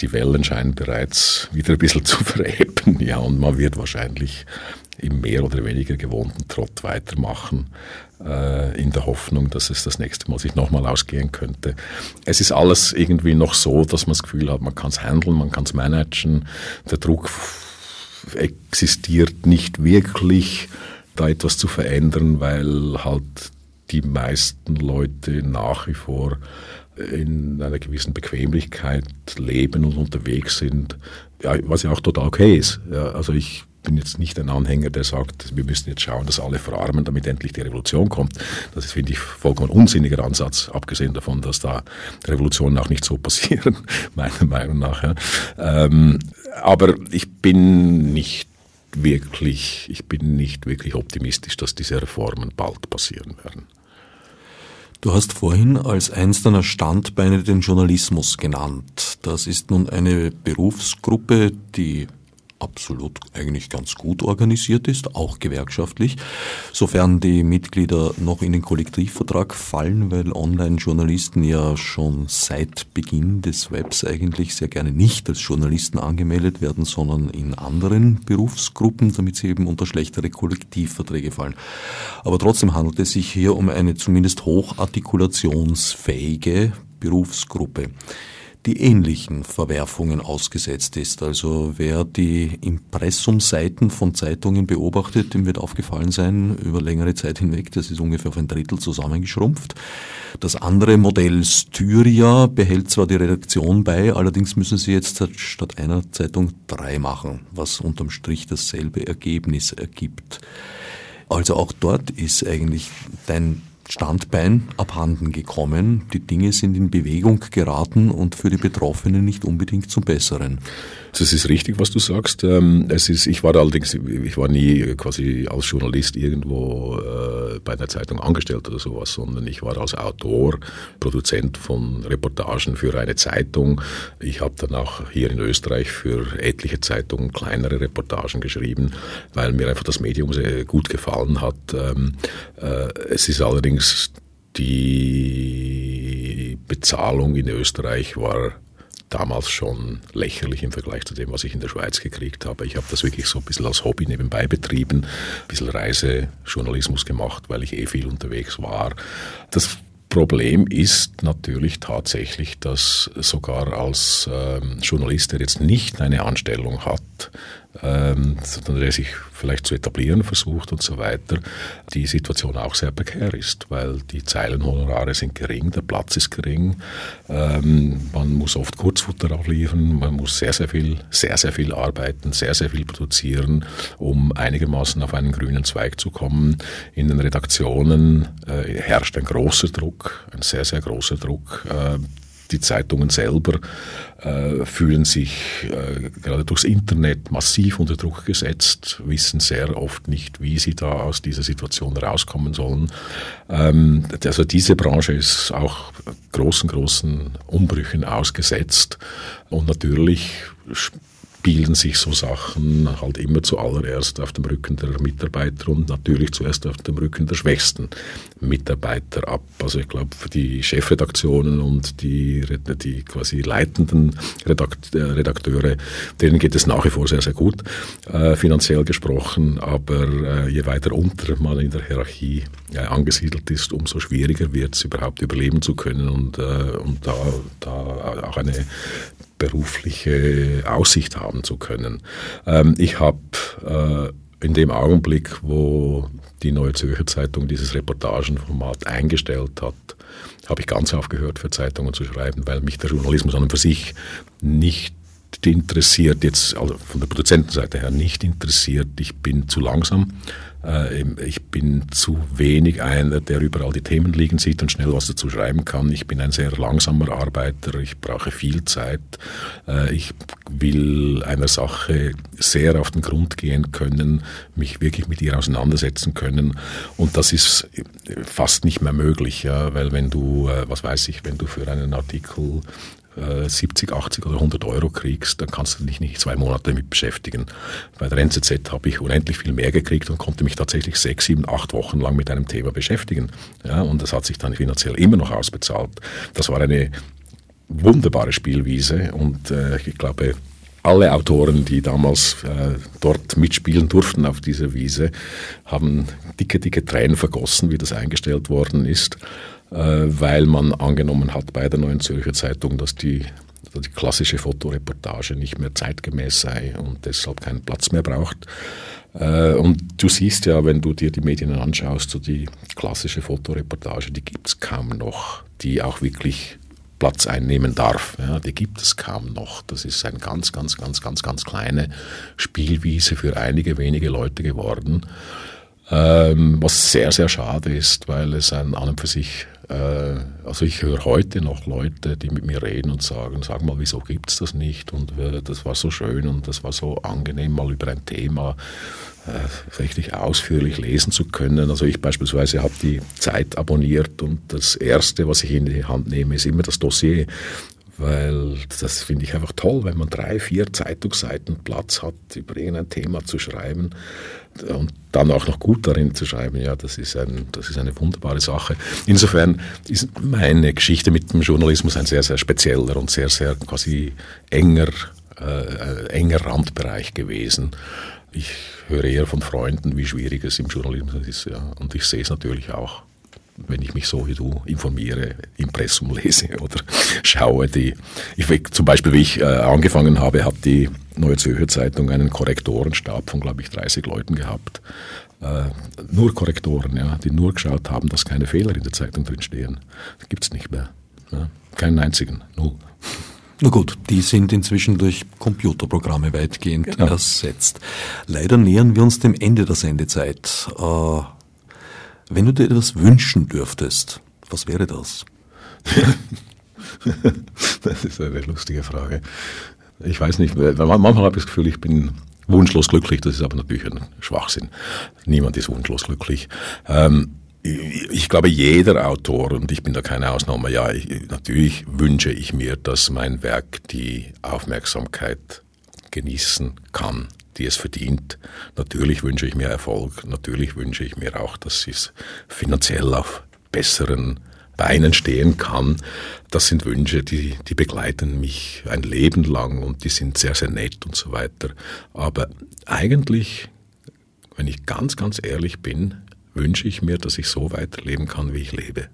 die Wellen scheinen bereits wieder ein bisschen zu verebben, ja, und man wird wahrscheinlich im mehr oder weniger gewohnten Trott weitermachen, in der Hoffnung, dass es das nächste Mal sich nochmal ausgehen könnte. Es ist alles irgendwie noch so, dass man das Gefühl hat, man kann es handeln, man kann es managen, der Druck existiert nicht wirklich, da etwas zu verändern, weil halt die meisten Leute nach wie vor in einer gewissen Bequemlichkeit leben und unterwegs sind, ja, was ja auch total okay ist. Ja, also ich bin jetzt nicht ein Anhänger, der sagt, wir müssen jetzt schauen, dass alle verarmen, damit endlich die Revolution kommt. Das ist, finde ich, vollkommen unsinniger Ansatz, abgesehen davon, dass da Revolutionen auch nicht so passieren, meiner Meinung nach. Ja. Ähm, aber ich bin nicht wirklich, ich bin nicht wirklich optimistisch, dass diese Reformen bald passieren werden. Du hast vorhin als eins deiner Standbeine den Journalismus genannt. Das ist nun eine Berufsgruppe, die absolut eigentlich ganz gut organisiert ist, auch gewerkschaftlich, sofern die Mitglieder noch in den Kollektivvertrag fallen, weil Online-Journalisten ja schon seit Beginn des Webs eigentlich sehr gerne nicht als Journalisten angemeldet werden, sondern in anderen Berufsgruppen, damit sie eben unter schlechtere Kollektivverträge fallen. Aber trotzdem handelt es sich hier um eine zumindest hochartikulationsfähige Berufsgruppe die ähnlichen Verwerfungen ausgesetzt ist. Also wer die Impressumseiten von Zeitungen beobachtet, dem wird aufgefallen sein, über längere Zeit hinweg, das ist ungefähr auf ein Drittel zusammengeschrumpft. Das andere Modell Styria behält zwar die Redaktion bei, allerdings müssen sie jetzt statt einer Zeitung drei machen, was unterm Strich dasselbe Ergebnis ergibt. Also auch dort ist eigentlich dein Standbein abhanden gekommen. Die Dinge sind in Bewegung geraten und für die Betroffenen nicht unbedingt zum Besseren. Das ist richtig, was du sagst. Ähm, es ist, ich war allerdings, ich war nie quasi als Journalist irgendwo äh, bei einer Zeitung angestellt oder sowas, sondern ich war als Autor, Produzent von Reportagen für eine Zeitung. Ich habe dann auch hier in Österreich für etliche Zeitungen kleinere Reportagen geschrieben, weil mir einfach das Medium sehr gut gefallen hat. Ähm, äh, es ist allerdings die Bezahlung in Österreich war damals schon lächerlich im Vergleich zu dem, was ich in der Schweiz gekriegt habe. Ich habe das wirklich so ein bisschen als Hobby nebenbei betrieben, ein bisschen Reisejournalismus gemacht, weil ich eh viel unterwegs war. Das Problem ist natürlich tatsächlich, dass sogar als ähm, Journalist, der jetzt nicht eine Anstellung hat, ähm, sondern der sich vielleicht zu etablieren versucht und so weiter, die Situation auch sehr prekär ist, weil die Zeilenhonorare sind gering, der Platz ist gering, ähm, man muss oft Kurzfutter abliefern, man muss sehr, sehr viel, sehr, sehr viel arbeiten, sehr, sehr viel produzieren, um einigermaßen auf einen grünen Zweig zu kommen. In den Redaktionen äh, herrscht ein großer Druck, ein sehr, sehr großer Druck. Äh, die Zeitungen selber äh, fühlen sich äh, gerade durchs Internet massiv unter Druck gesetzt, wissen sehr oft nicht, wie sie da aus dieser Situation rauskommen sollen. Ähm, also diese Branche ist auch großen, großen Umbrüchen ausgesetzt und natürlich spielen sich so Sachen halt immer zuallererst auf dem Rücken der Mitarbeiter und natürlich zuerst auf dem Rücken der schwächsten Mitarbeiter ab. Also ich glaube, für die Chefredaktionen und die, die quasi leitenden Redakteure, denen geht es nach wie vor sehr, sehr gut, äh, finanziell gesprochen. Aber äh, je weiter unter man in der Hierarchie äh, angesiedelt ist, umso schwieriger wird es überhaupt überleben zu können und, äh, und da, da auch eine berufliche Aussicht haben zu können. Ähm, ich habe äh, in dem Augenblick, wo die Neue Zürcher Zeitung dieses Reportagenformat eingestellt hat, habe ich ganz aufgehört, für Zeitungen zu schreiben, weil mich der Journalismus an und für sich nicht interessiert, jetzt also von der Produzentenseite her nicht interessiert. Ich bin zu langsam. Äh, ich bin zu wenig einer, der überall die Themen liegen sieht und schnell was dazu schreiben kann. Ich bin ein sehr langsamer Arbeiter. Ich brauche viel Zeit. Äh, ich will einer Sache sehr auf den Grund gehen können, mich wirklich mit ihr auseinandersetzen können. Und das ist fast nicht mehr möglich, ja, weil wenn du, äh, was weiß ich, wenn du für einen Artikel 70, äh, 80 oder 100 Euro kriegst, dann kannst du dich nicht zwei Monate damit beschäftigen. Bei der NZZ habe ich unendlich viel mehr gekriegt und konnte mich tatsächlich sechs, sieben, acht Wochen lang mit einem Thema beschäftigen. Ja, und das hat sich dann finanziell immer noch ausbezahlt. Das war eine wunderbare Spielwiese und äh, ich glaube, alle Autoren, die damals äh, dort mitspielen durften auf dieser Wiese, haben dicke, dicke Tränen vergossen, wie das eingestellt worden ist. Äh, weil man angenommen hat bei der Neuen Zürcher Zeitung, dass die, die klassische Fotoreportage nicht mehr zeitgemäß sei und deshalb keinen Platz mehr braucht. Äh, und du siehst ja, wenn du dir die Medien anschaust, so die klassische Fotoreportage, die gibt es kaum noch, die auch wirklich Platz einnehmen darf. Ja, die gibt es kaum noch. Das ist eine ganz, ganz, ganz, ganz, ganz kleine Spielwiese für einige wenige Leute geworden. Ähm, was sehr, sehr schade ist, weil es ein an und für sich also ich höre heute noch Leute, die mit mir reden und sagen, sag mal, wieso gibt es das nicht? Und äh, das war so schön und das war so angenehm, mal über ein Thema äh, richtig ausführlich lesen zu können. Also ich beispielsweise habe die Zeit abonniert und das Erste, was ich in die Hand nehme, ist immer das Dossier weil das finde ich einfach toll, wenn man drei, vier Zeitungsseiten Platz hat, über irgendein Thema zu schreiben und dann auch noch gut darin zu schreiben, ja, das ist, ein, das ist eine wunderbare Sache. Insofern ist meine Geschichte mit dem Journalismus ein sehr, sehr spezieller und sehr, sehr quasi enger, äh, enger Randbereich gewesen. Ich höre eher von Freunden, wie schwierig es im Journalismus ist, ja, und ich sehe es natürlich auch wenn ich mich so wie du informiere, Impressum lese oder schaue. Die, ich, zum Beispiel, wie ich äh, angefangen habe, hat die Neue Zürcher Zeitung einen Korrektorenstab von, glaube ich, 30 Leuten gehabt. Äh, nur Korrektoren, ja, die nur geschaut haben, dass keine Fehler in der Zeitung drinstehen. Das gibt es nicht mehr. Ja. Keinen einzigen, null. Na gut, die sind inzwischen durch Computerprogramme weitgehend genau. ersetzt. Leider nähern wir uns dem Ende der Sendezeit. Äh, wenn du dir etwas wünschen dürftest, was wäre das? das ist eine lustige Frage. Ich weiß nicht, manchmal habe ich das Gefühl, ich bin wunschlos glücklich, das ist aber natürlich ein Schwachsinn. Niemand ist wunschlos glücklich. Ähm, ich glaube, jeder Autor, und ich bin da keine Ausnahme, ja, ich, natürlich wünsche ich mir, dass mein Werk die Aufmerksamkeit genießen kann die es verdient. Natürlich wünsche ich mir Erfolg, natürlich wünsche ich mir auch, dass es finanziell auf besseren Beinen stehen kann. Das sind Wünsche, die, die begleiten mich ein Leben lang und die sind sehr, sehr nett und so weiter. Aber eigentlich, wenn ich ganz, ganz ehrlich bin, wünsche ich mir, dass ich so weiterleben kann, wie ich lebe.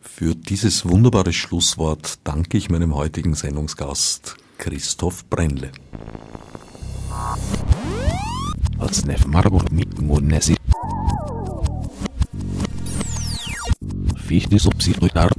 Für dieses wunderbare Schlusswort danke ich meinem heutigen Sendungsgast Christoph Brennle. Hocne mit marbur mi munnesi. Fichni subsiduitar.